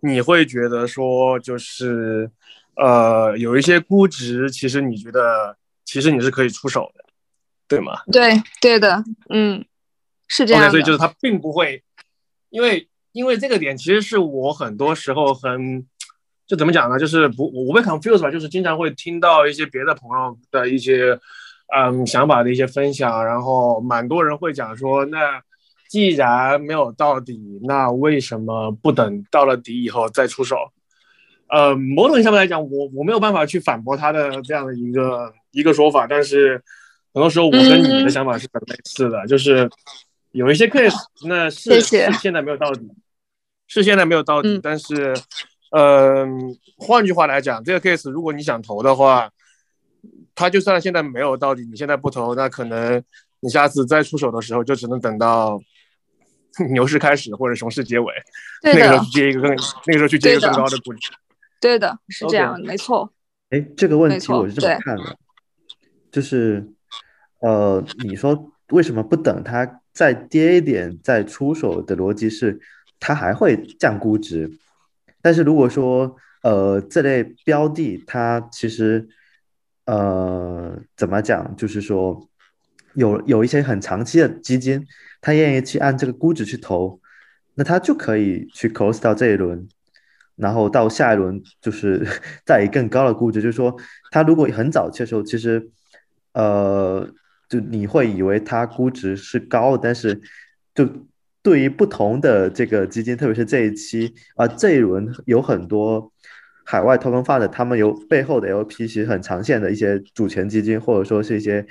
你会觉得说，就是呃，有一些估值，其实你觉得其实你是可以出手的。对吗？对，对的，嗯，是这样的。所以就是他并不会，因为因为这个点其实是我很多时候很，就怎么讲呢？就是不我被 confuse 吧，就是经常会听到一些别的朋友的一些嗯想法的一些分享，然后蛮多人会讲说，那既然没有到底，那为什么不等到了底以后再出手？呃，某种意义上来讲，我我没有办法去反驳他的这样的一个一个说法，但是。很多时候我跟你的想法是很类似的，嗯、就是有一些 case，那是谢谢是现在没有到底，是现在没有到底，嗯、但是，嗯、呃，换句话来讲，这个 case 如果你想投的话，他就算现在没有到底，你现在不投，那可能你下次再出手的时候，就只能等到 [LAUGHS] 牛市开始或者熊市结尾，那个时候去接一个更那个时候去接一个更高的估值。对的，是这样，Okay. 没错。哎，这个问题我是这么看的，就是。呃，你说为什么不等它再跌一点再出手的逻辑是，它还会降估值。但是如果说呃这类标的它其实呃怎么讲，就是说有有一些很长期的基金，它愿意去按这个估值去投，那它就可以去 close 到这一轮，然后到下一轮就是 [LAUGHS] 再以更高的估值，就是说它如果很早期的时候，其实呃。就你会以为它估值是高，但是就对于不同的这个基金，特别是这一期啊这一轮有很多海外 token fund 的，他们有背后的 LP 其实很长线的一些主权基金，或者说是一些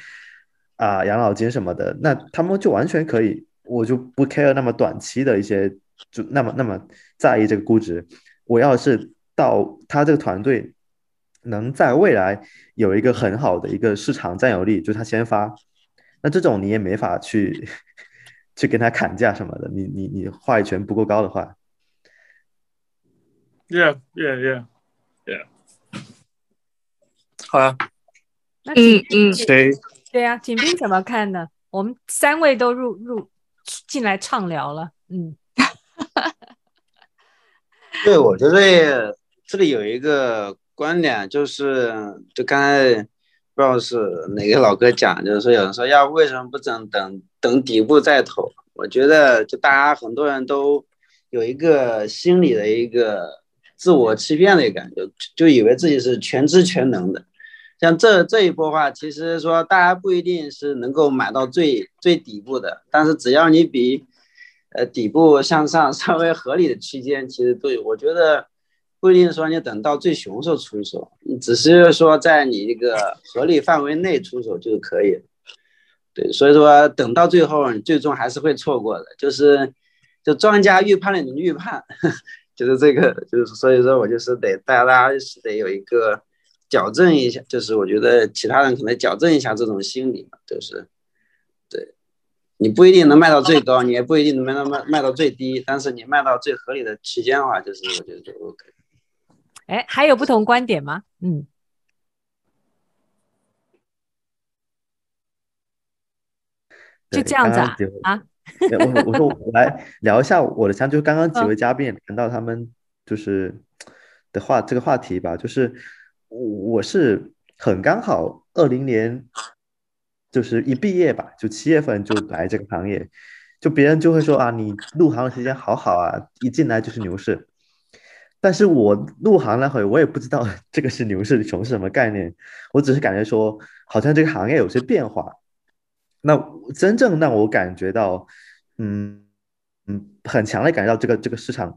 啊养老金什么的，那他们就完全可以，我就不 care 那么短期的一些就那么那么在意这个估值，我要是到他这个团队。能在未来有一个很好的一个市场占有率，就是他先发，那这种你也没法去 [LAUGHS] 去跟他砍价什么的，你你你话语权不够高的话。Yeah, yeah, yeah, yeah. 好啊。那嗯嗯，谁？对呀，景斌怎么看呢？我们三位都入入进来畅聊了，嗯。[LAUGHS] 对，我觉得这里有一个。观点就是，就刚才不知道是哪个老哥讲，就是说有人说要为什么不等等等底部再投？我觉得就大家很多人都有一个心理的一个自我欺骗的一个感觉，就以为自己是全知全能的。像这这一波话，其实说大家不一定是能够买到最最底部的，但是只要你比呃底部向上 [LAUGHS] 稍微合理的区间，其实都有。我觉得。不一定说你等到最熊时候出手，你只是说在你一个合理范围内出手就可以。对，所以说等到最后，你最终还是会错过的。就是，就庄家预判了你预判，[LAUGHS] 就是这个，就是所以说我就是得大家大家是得有一个矫正一下，就是我觉得其他人可能矫正一下这种心理嘛，就是，对。你不一定能卖到最高，你也不一定能卖到卖卖到最低，但是你卖到最合理的区间的话，就是我觉得就 OK。哎，还有不同观点吗？嗯，就这样子啊？啊？我我说我来 [LAUGHS] 聊一下我的想，就是刚刚几位嘉宾也谈到他们就是的话这个话题吧，就是我是很刚好二零年。就是一毕业吧，就七月份就来这个行业，就别人就会说啊，你入行的时间好好啊，一进来就是牛市。但是我入行那会，我也不知道 [LAUGHS] 这个是牛市熊市什么概念，我只是感觉说，好像这个行业有些变化。那真正让我感觉到，嗯嗯，很强烈感觉到这个这个市场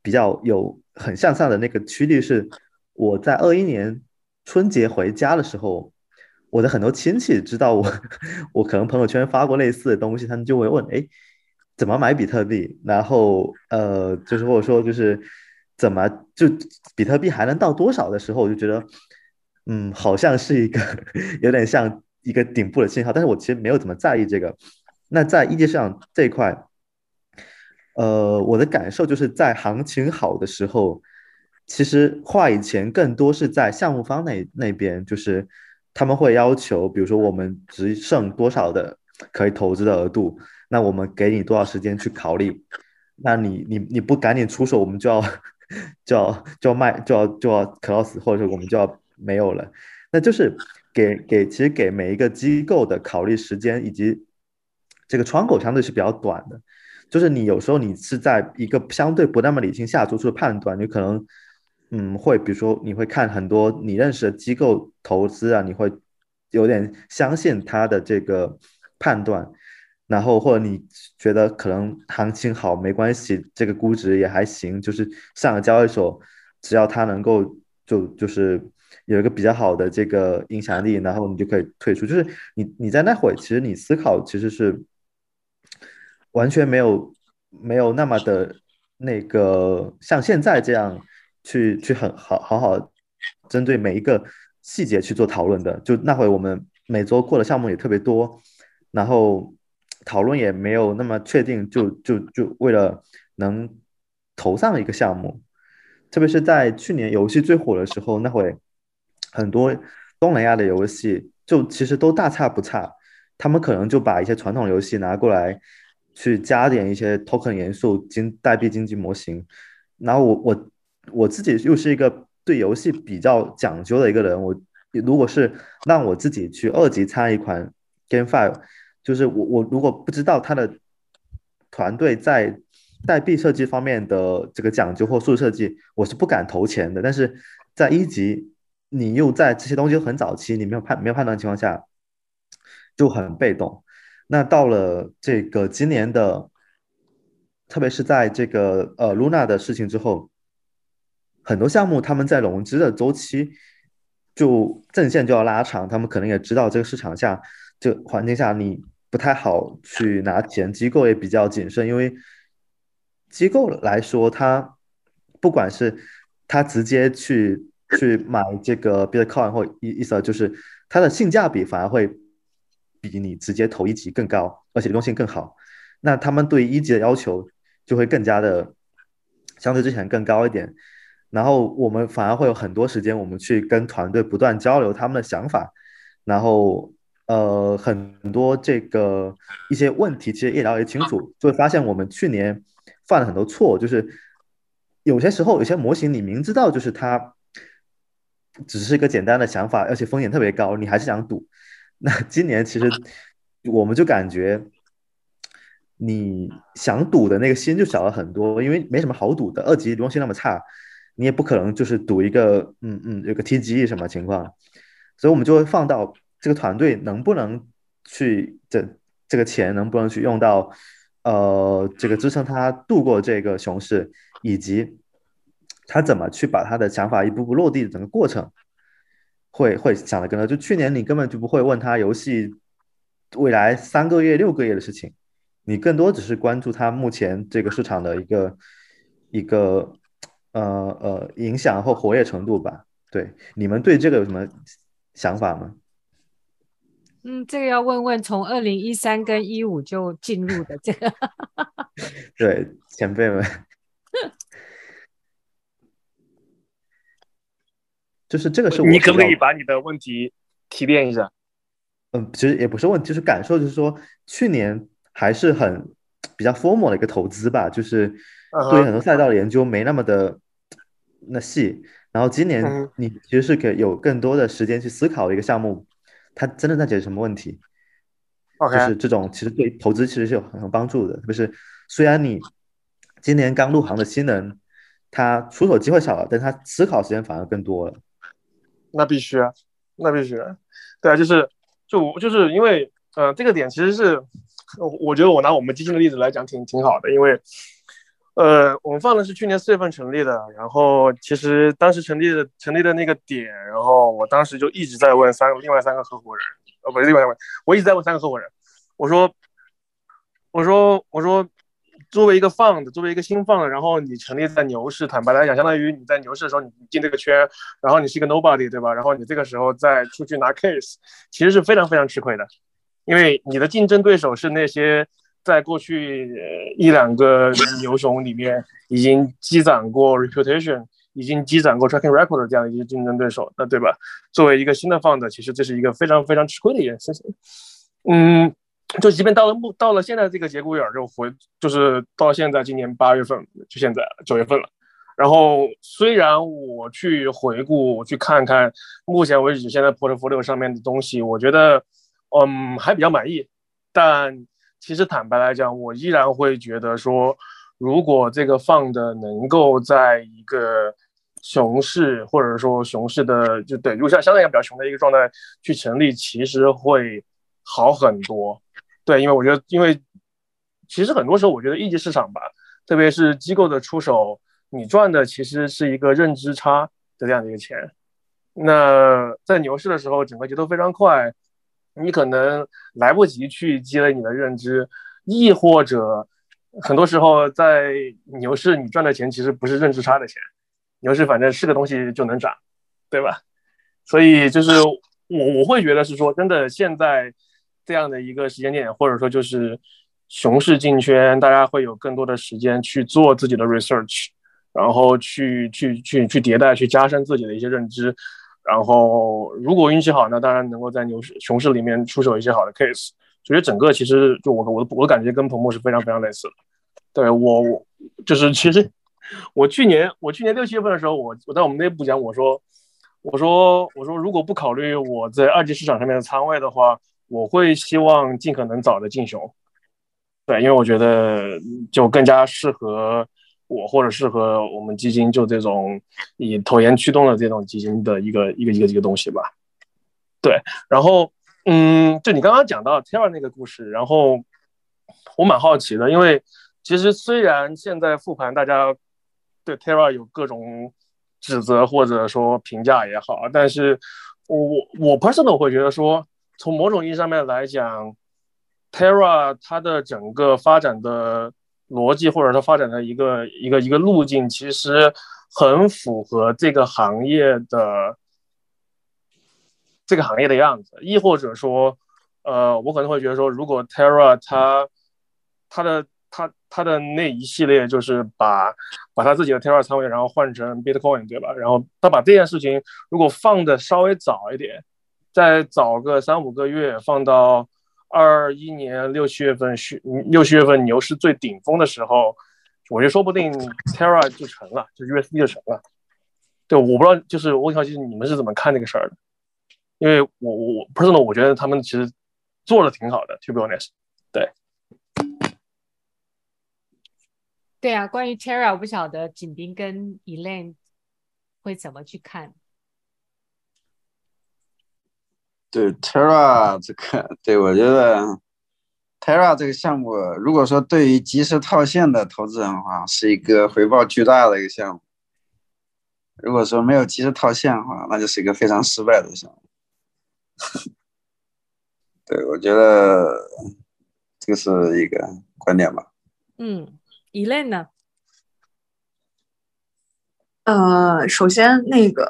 比较有很向上的那个趋势，是我在二一年春节回家的时候。我的很多亲戚知道我，[LAUGHS] 我可能朋友圈发过类似的东西，他们就会问：哎，怎么买比特币？然后呃，就是或者说就是怎么就比特币还能到多少的时候，我就觉得，嗯，好像是一个 [LAUGHS] 有点像一个顶部的信号。但是我其实没有怎么在意这个。那在一级市场这一块，呃，我的感受就是在行情好的时候，其实话语权更多是在项目方那那边，就是。他们会要求，比如说我们只剩多少的可以投资的额度，那我们给你多少时间去考虑？那你你你不赶紧出手，我们就要就要就要卖就要就要 close，或者说我们就要没有了。那就是给给其实给每一个机构的考虑时间以及这个窗口相对是比较短的，就是你有时候你是在一个相对不那么理性下做出的判断，你可能。嗯，会，比如说你会看很多你认识的机构投资啊，你会有点相信他的这个判断，然后或者你觉得可能行情好没关系，这个估值也还行，就是上了交易所，只要它能够就就是有一个比较好的这个影响力，然后你就可以退出。就是你你在那会其实你思考其实是完全没有没有那么的那个像现在这样。去去很好好好针对每一个细节去做讨论的，就那会我们每周过的项目也特别多，然后讨论也没有那么确定，就就就为了能投上一个项目，特别是在去年游戏最火的时候，那会很多东南亚的游戏就其实都大差不差，他们可能就把一些传统游戏拿过来去加点一些 token 元素、经代币经济模型，然后我我。我自己又是一个对游戏比较讲究的一个人，我如果是让我自己去二级参一款 Game Five 就是我我如果不知道他的团队在代币设计方面的这个讲究或数字设计，我是不敢投钱的。但是在一级，你又在这些东西很早期，你没有判没有判断的情况下，就很被动。那到了这个今年的，特别是在这个呃 Luna 的事情之后。很多项目他们在融资的周期就阵线就要拉长，他们可能也知道这个市场下这环境下你不太好去拿钱，机构也比较谨慎，因为机构来说，他不管是他直接去去买这个 Bitcoin 或意意思就是它的性价比反而会比你直接投一级更高，而且流动性更好，那他们对一级的要求就会更加的相对之前更高一点。然后我们反而会有很多时间，我们去跟团队不断交流他们的想法，然后呃很多这个一些问题其实越聊越清楚，就会发现我们去年犯了很多错，就是有些时候有些模型你明知道就是它只是一个简单的想法，而且风险特别高，你还是想赌。那今年其实我们就感觉你想赌的那个心就小了很多，因为没什么好赌的，二级流动性那么差。你也不可能就是赌一个，嗯嗯，有个 TGE 什么情况，所以我们就会放到这个团队能不能去这这个钱能不能去用到，呃，这个支撑他度过这个熊市，以及他怎么去把他的想法一步步落地的整个过程，会会想的更多。就去年你根本就不会问他游戏未来三个月、六个月的事情，你更多只是关注他目前这个市场的一个一个。呃呃，影响或活跃程度吧。对，你们对这个有什么想法吗？嗯，这个要问问从二零一三跟一五就进入的这个，[LAUGHS] 对前辈们，[LAUGHS] 就是这个是我你可不可以把你的问题提炼一下？嗯，其实也不是问题，就是感受，就是说去年还是很比较 formal 的一个投资吧，就是对很多赛道的研究没那么的那细，然后今年你其实是可以有更多的时间去思考一个项目。它真的在解决什么问题？Okay. 就是这种，其实对投资其实是有很有帮助的。特别是虽然你今年刚入行的新人，他出手机会少了，但他思考时间反而更多了。那必须啊，那必须啊。对啊，就是就就是因为，呃，这个点其实是，我觉得我拿我们基金的例子来讲挺挺好的，因为。呃，我们放的是去年四月份成立的，然后其实当时成立的成立的那个点，然后我当时就一直在问三个另外三个合伙人，呃，不是另外三个，我一直在问三个合伙人，我说，我说，我说，作为一个放的作为一个新放的然后你成立在牛市，坦白来讲，相当于你在牛市的时候你进这个圈，然后你是一个 nobody，对吧？然后你这个时候再出去拿 case，其实是非常非常吃亏的，因为你的竞争对手是那些。在过去一两个牛熊里面，已经积攒过 reputation，已经积攒过 tracking record 的这样一些竞争对手，那对吧？作为一个新的 fund，其实这是一个非常非常吃亏的一件事情。嗯，就即便到了目到了现在这个节骨眼儿，就回就是到现在今年八月份，就现在九月份了。然后虽然我去回顾，我去看看目前为止现在 portfolio 上面的东西，我觉得嗯还比较满意，但。其实坦白来讲，我依然会觉得说，如果这个放的能够在一个熊市或者说熊市的就对，如果像相对来比较熊的一个状态去成立，其实会好很多。对，因为我觉得，因为其实很多时候我觉得一级市场吧，特别是机构的出手，你赚的其实是一个认知差的这样的一个钱。那在牛市的时候，整个节奏非常快。你可能来不及去积累你的认知，亦或者很多时候在牛市你赚的钱其实不是认知差的钱，牛市反正是个东西就能涨，对吧？所以就是我我会觉得是说真的，现在这样的一个时间点，或者说就是熊市进圈，大家会有更多的时间去做自己的 research，然后去去去去迭代，去加深自己的一些认知。然后，如果运气好，那当然能够在牛市、熊市里面出手一些好的 case。所以整个其实就我我我感觉跟彭博是非常非常类似的。对我，我就是其实我去年我去年六七月份的时候，我我在我们内部讲，我说我说我说如果不考虑我在二级市场上面的仓位的话，我会希望尽可能早的进熊。对，因为我觉得就更加适合。我或者适合我们基金就这种以投研驱动的这种基金的一个一个一个一个东西吧，对。然后，嗯，就你刚刚讲到 Terra 那个故事，然后我蛮好奇的，因为其实虽然现在复盘大家对 Terra 有各种指责或者说评价也好，但是我我我 personal 会觉得说，从某种意义上面来讲，Terra 它的整个发展的。逻辑或者说发展的一个一个一个路径，其实很符合这个行业的这个行业的样子。亦或者说，呃，我可能会觉得说，如果 Terra 它它的它它的那一系列就是把把他自己的 Terra 仓位然后换成 Bitcoin，对吧？然后他把这件事情如果放的稍微早一点，再早个三五个月放到。二一年六七月份是六七月份牛市最顶峰的时候，我觉得说不定 Terra 就成了，就 USD 就成了。对，我不知道，就是我想，其实你们是怎么看这个事儿的？因为我我我 personal 我觉得他们其实做的挺好的，to be honest。对，对啊，关于 Terra，我不晓得景斌跟 Elaine 会怎么去看。对 Terra 这个，对我觉得 Terra 这个项目，如果说对于及时套现的投资人的话，是一个回报巨大的一个项目；如果说没有及时套现的话，那就是一个非常失败的项目。对，我觉得这个是一个观点吧。嗯，Elaine 呢？呃，首先那个。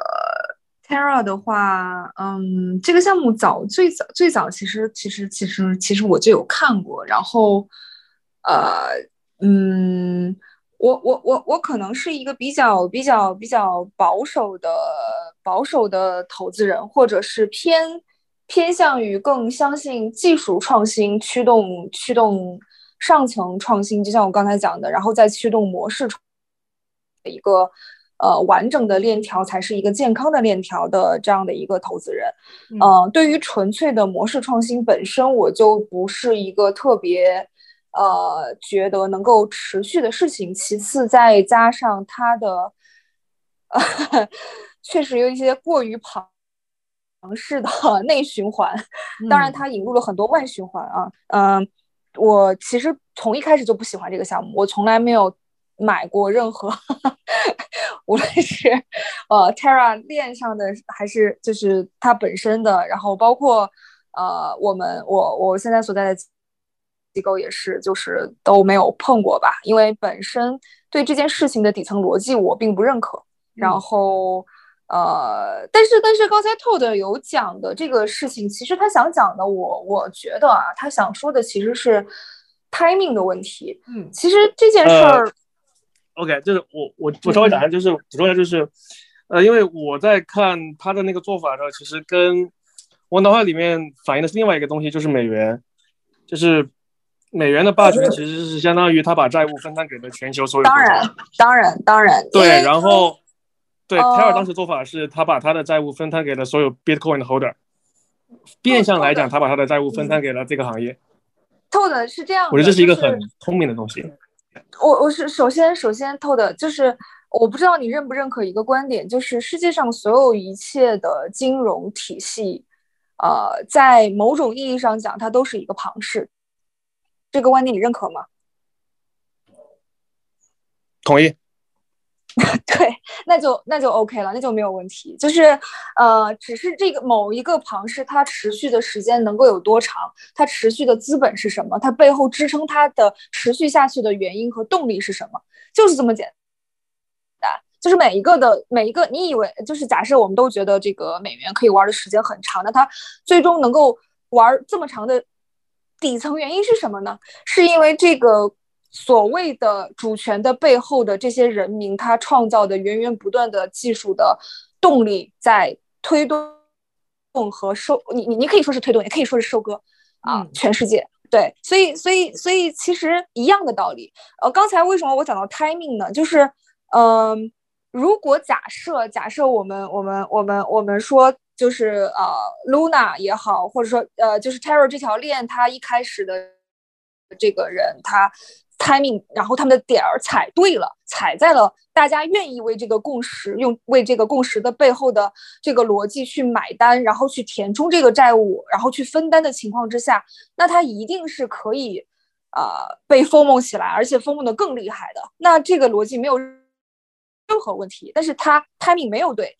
Terra 的话，嗯，这个项目早最早最早其实其实其实其实我就有看过，然后，呃，嗯，我我我我可能是一个比较比较比较保守的保守的投资人，或者是偏偏向于更相信技术创新驱动驱动上层创新，就像我刚才讲的，然后再驱动模式的一个。呃，完整的链条才是一个健康的链条的这样的一个投资人。嗯、呃，对于纯粹的模式创新本身，我就不是一个特别呃觉得能够持续的事情。其次，再加上它的呃 [LAUGHS] 确实有一些过于庞氏的 [LAUGHS] 内循环，当然它引入了很多外循环啊。嗯、呃，我其实从一开始就不喜欢这个项目，我从来没有买过任何。[LAUGHS] 无论是呃 Terra 链上的，还是就是它本身的，然后包括呃我们我我现在所在的机构也是，就是都没有碰过吧，因为本身对这件事情的底层逻辑我并不认可。然后呃，但是但是刚才 Todd 有讲的这个事情，其实他想讲的我，我我觉得啊，他想说的其实是 timing 的问题。嗯，其实这件事儿。呃 OK，就是我我我稍微讲一下，就是补充一下，就是，呃，因为我在看他的那个做法的时候，其实跟我脑海里面反映的是另外一个东西，就是美元，就是美元的霸权其实是相当于他把债务分摊给了全球所有。当然，当然，当然。对，然后，对，泰尔当时做法是他把他的债务分摊给了所有 Bitcoin 的 holder，变相来讲，他把他的债务分摊给了这个行业。透的是这样，我觉得这是一个很聪明的东西。我我是首先首先透的，就是我不知道你认不认可一个观点，就是世界上所有一切的金融体系，呃，在某种意义上讲，它都是一个庞氏。这个观点你认可吗？同意。[LAUGHS] 对，那就那就 OK 了，那就没有问题。就是，呃，只是这个某一个庞氏，它持续的时间能够有多长？它持续的资本是什么？它背后支撑它的持续下去的原因和动力是什么？就是这么简单。就是每一个的每一个，你以为就是假设我们都觉得这个美元可以玩的时间很长，那它最终能够玩这么长的底层原因是什么呢？是因为这个。所谓的主权的背后的这些人民，他创造的源源不断的技术的动力，在推动和收你你你可以说是推动，也可以说是收割啊，全世界对，所以所以所以其实一样的道理。呃，刚才为什么我讲到 timing 呢？就是嗯、呃，如果假设假设我们我们我们我们说就是呃 Luna 也好，或者说呃就是 Terra 这条链，它一开始的这个人他。timing，然后他们的点儿踩对了，踩在了大家愿意为这个共识用为这个共识的背后的这个逻辑去买单，然后去填充这个债务，然后去分担的情况之下，那它一定是可以，呃，被 FOMO 起来，而且 FOMO 的更厉害的。那这个逻辑没有任何问题，但是它 timing 没有对，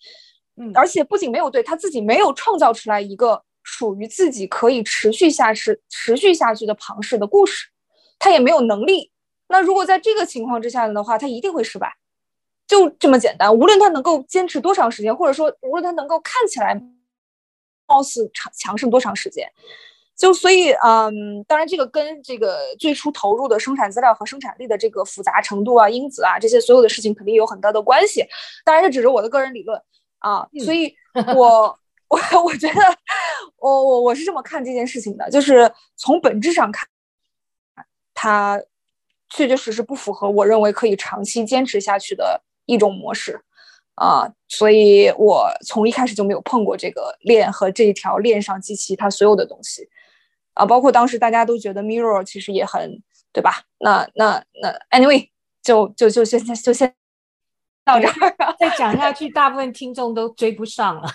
嗯，而且不仅没有对，他自己没有创造出来一个属于自己可以持续下去、持续下去的庞氏的故事。他也没有能力。那如果在这个情况之下的话，他一定会失败，就这么简单。无论他能够坚持多长时间，或者说无论他能够看起来貌似强强盛多长时间，就所以，嗯，当然这个跟这个最初投入的生产资料和生产力的这个复杂程度啊、因子啊这些所有的事情肯定有很大的关系。当然这只是我的个人理论啊，所以我 [LAUGHS] 我我觉得我我我是这么看这件事情的，就是从本质上看。它确确实实不符合我认为可以长期坚持下去的一种模式啊，所以我从一开始就没有碰过这个链和这一条链上及其它所有的东西啊，包括当时大家都觉得 Mirror 其实也很对吧？那那那 Anyway 就就就先先就先。到这儿，[LAUGHS] 再讲下去，大部分听众都追不上了。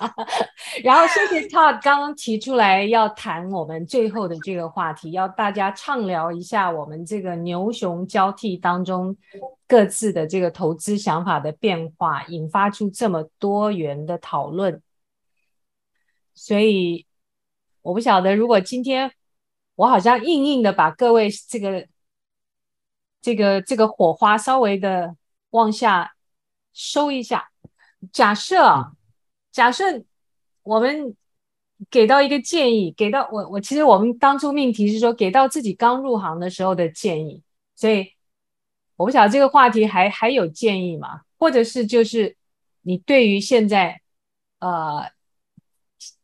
[LAUGHS] 然后，谢谢 Todd 刚刚提出来要谈我们最后的这个话题，要大家畅聊一下我们这个牛熊交替当中各自的这个投资想法的变化，引发出这么多元的讨论。所以，我不晓得，如果今天我好像硬硬的把各位这个这个这个火花稍微的。往下收一下。假设假设我们给到一个建议，给到我我其实我们当初命题是说给到自己刚入行的时候的建议，所以我不晓得这个话题还还有建议吗？或者是就是你对于现在呃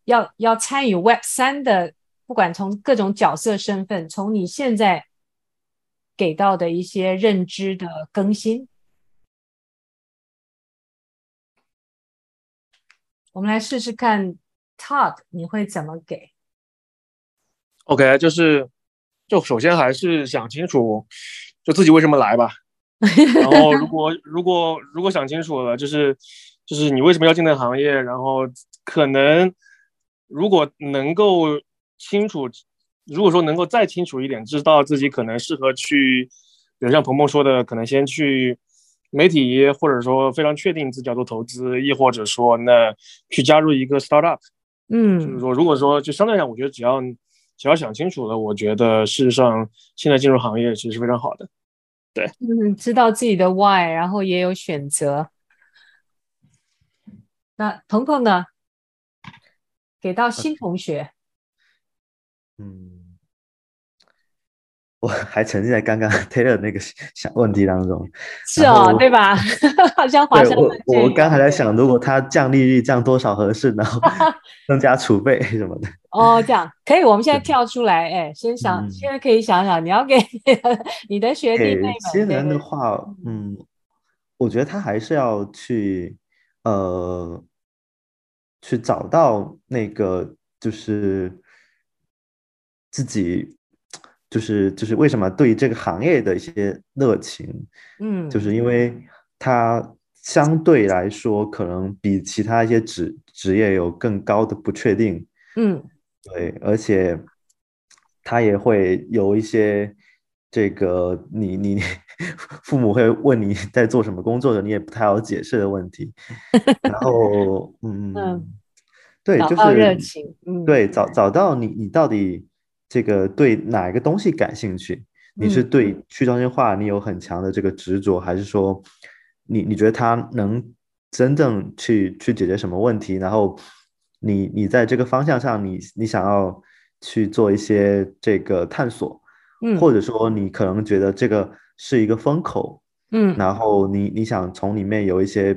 要要参与 Web 三的，不管从各种角色身份，从你现在给到的一些认知的更新。我们来试试看，Todd，你会怎么给？OK，就是，就首先还是想清楚，就自己为什么来吧。然后，[LAUGHS] 如果如果如果想清楚了，就是就是你为什么要进那个行业，然后可能如果能够清楚，如果说能够再清楚一点，知道自己可能适合去，比如像鹏鹏说的，可能先去。媒体，或者说非常确定自己要做投资，亦或者说那去加入一个 startup，嗯，就是说，如果说就相对来讲，我觉得只要只要想清楚了，我觉得事实上现在进入行业其实是非常好的，对，嗯，知道自己的 why，然后也有选择。那鹏鹏呢？给到新同学，嗯。我还沉浸在刚刚 [LAUGHS] Taylor 那个想问题当中，是哦，对吧？[LAUGHS] 好像华生。我我刚还在想，如果他降利率降多少合适，然后 [LAUGHS] 增加储备什么的。哦，这样可以。我们现在跳出来，哎，先想，嗯、现在可以想想，你要给你的学弟妹们。新人的话，嗯，我觉得他还是要去呃，去找到那个就是自己。就是就是为什么对于这个行业的一些热情，嗯，就是因为它相对来说可能比其他一些职职业有更高的不确定，嗯，对，而且他也会有一些这个你你 [LAUGHS] 父母会问你在做什么工作的，你也不太好解释的问题，然后 [LAUGHS] 嗯，嗯对，就是热情，嗯，对，找找到你你到底。这个对哪一个东西感兴趣？你是对去中心化你有很强的这个执着，还是说你你觉得它能真正去去解决什么问题？然后你你在这个方向上你，你你想要去做一些这个探索，嗯，或者说你可能觉得这个是一个风口，嗯，然后你你想从里面有一些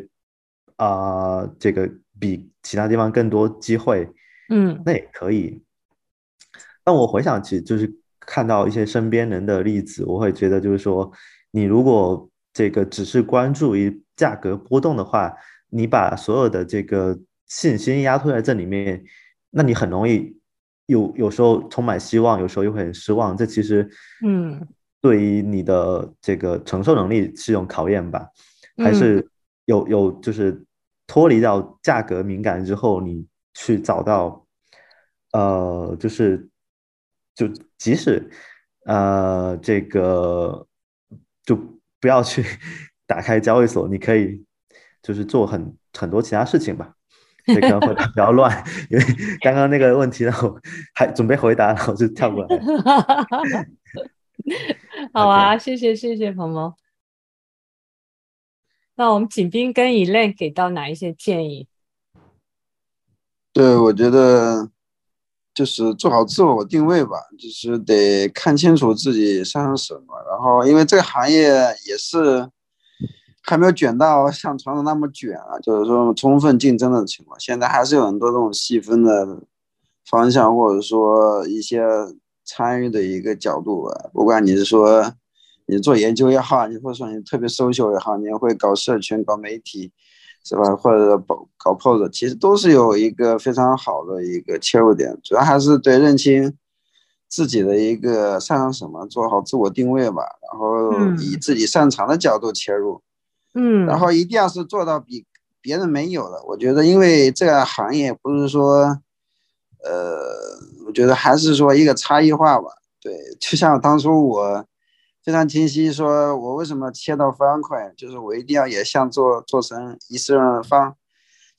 啊、呃，这个比其他地方更多机会，嗯，那也可以。但我回想起，就是看到一些身边人的例子，我会觉得，就是说，你如果这个只是关注于价格波动的话，你把所有的这个信心压托在这里面，那你很容易有有时候充满希望，有时候又会很失望。这其实，嗯，对于你的这个承受能力是一种考验吧？还是有有就是脱离到价格敏感之后，你去找到，呃，就是。就即使，呃，这个就不要去 [LAUGHS] 打开交易所，你可以就是做很很多其他事情吧。[LAUGHS] 这可能会比较乱，因为刚刚那个问题呢，我还准备回答，然后就跳过来。[LAUGHS] 好啊，谢谢谢谢鹏鹏。那我们景斌跟 Elaine 给到哪一些建议？对，我觉得。就是做好自我定位吧，就是得看清楚自己擅长什么。然后，因为这个行业也是还没有卷到像传统那么卷啊，就是说充分竞争的情况。现在还是有很多这种细分的方向，或者说一些参与的一个角度吧。不管你是说你做研究也好，你或者说你特别 social 也好，你也会搞社群、搞媒体。是吧？或者搞搞 pose，其实都是有一个非常好的一个切入点，主要还是对认清自己的一个擅长什么，做好自我定位吧，然后以自己擅长的角度切入，嗯，然后一定要是做到比别人没有的。我觉得，因为这个行业不是说，呃，我觉得还是说一个差异化吧。对，就像当初我。非常清晰，说我为什么切到方块，就是我一定要也像做做成一次方，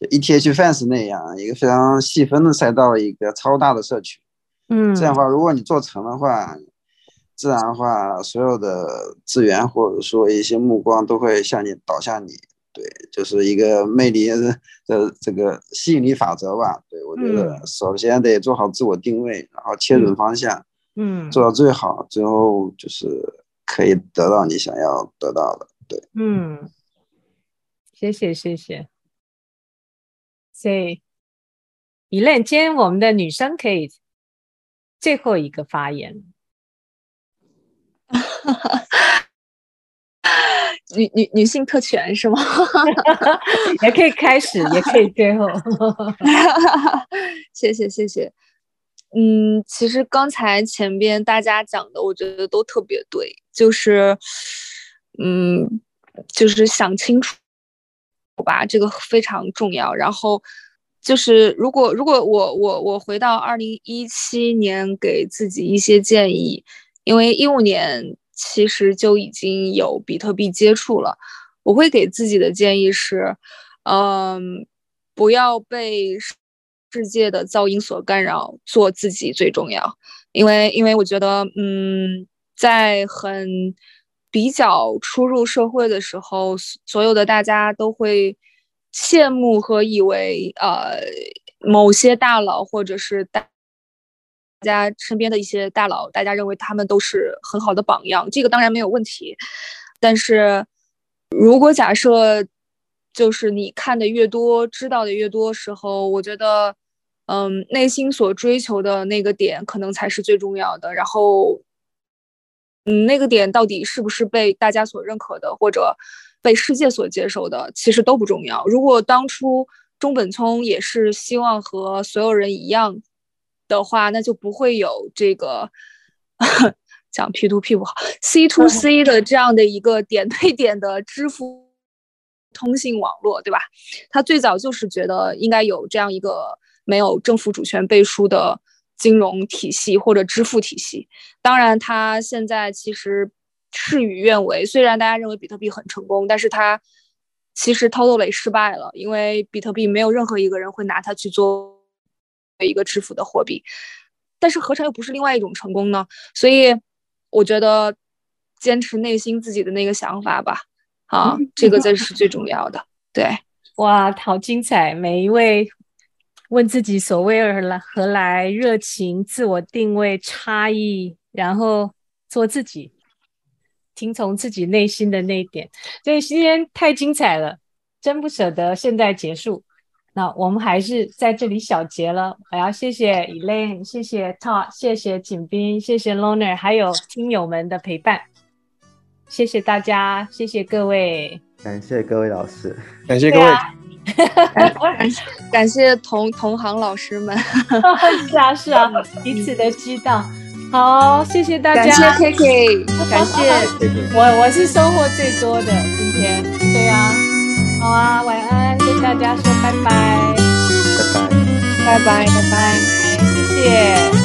就 ETH Fans 那样一个非常细分的赛道，一个超大的社区。嗯，这样的话，如果你做成的话，自然的话，所有的资源或者说一些目光都会向你导向你，对，就是一个魅力的这个吸引力法则吧。对，我觉得首先得做好自我定位，然后切准方向，嗯，做到最好，最后就是可以得到你想要得到的。对，嗯，谢谢谢谢。所以，Elaine，今天我们的女生可以最后一个发言。[LAUGHS] 女女女性特权是吗？[LAUGHS] [LAUGHS] 也可以开始，也可以最后。谢谢谢谢。嗯，其实刚才前边大家讲的，我觉得都特别对，就是，嗯，就是想清楚吧，这个非常重要。然后就是，如果如果我我我回到二零一七年，给自己一些建议，因为一五年。其实就已经有比特币接触了，我会给自己的建议是，嗯，不要被世界的噪音所干扰，做自己最重要。因为，因为我觉得，嗯，在很比较初入社会的时候，所有的大家都会羡慕和以为，呃，某些大佬或者是大。大家身边的一些大佬，大家认为他们都是很好的榜样，这个当然没有问题。但是，如果假设就是你看的越多，知道的越多时候，我觉得，嗯，内心所追求的那个点可能才是最重要的。然后，嗯，那个点到底是不是被大家所认可的，或者被世界所接受的，其实都不重要。如果当初中本聪也是希望和所有人一样。的话，那就不会有这个 [LAUGHS] 讲 P to P 不好，C to C 的这样的一个点对点的支付通信网络，对吧？他最早就是觉得应该有这样一个没有政府主权背书的金融体系或者支付体系。当然，它现在其实事与愿违，虽然大家认为比特币很成功，但是它其实 totally 失败了，因为比特币没有任何一个人会拿它去做。一个支付的货币，但是何尝又不是另外一种成功呢？所以我觉得坚持内心自己的那个想法吧，啊，[LAUGHS] 这个才是最重要的。对，哇，好精彩！每一位问自己所谓而来何来，热情、自我定位、差异，然后做自己，听从自己内心的那一点。所以今天太精彩了，真不舍得现在结束。那我们还是在这里小结了。我要谢谢 Elaine，谢谢 Todd，谢谢景斌，谢谢 Loner，还有听友们的陪伴。谢谢大家，谢谢各位，感谢各位老师，[LAUGHS] 感谢各位，啊、感 [LAUGHS] 谢感谢同同行老师们。[LAUGHS] 是啊是啊，彼此的知道。好，谢谢大家，感谢 KK，感谢我我是收获最多的今天。对啊，好啊，晚安。跟大家说拜拜，拜拜，拜拜，拜拜。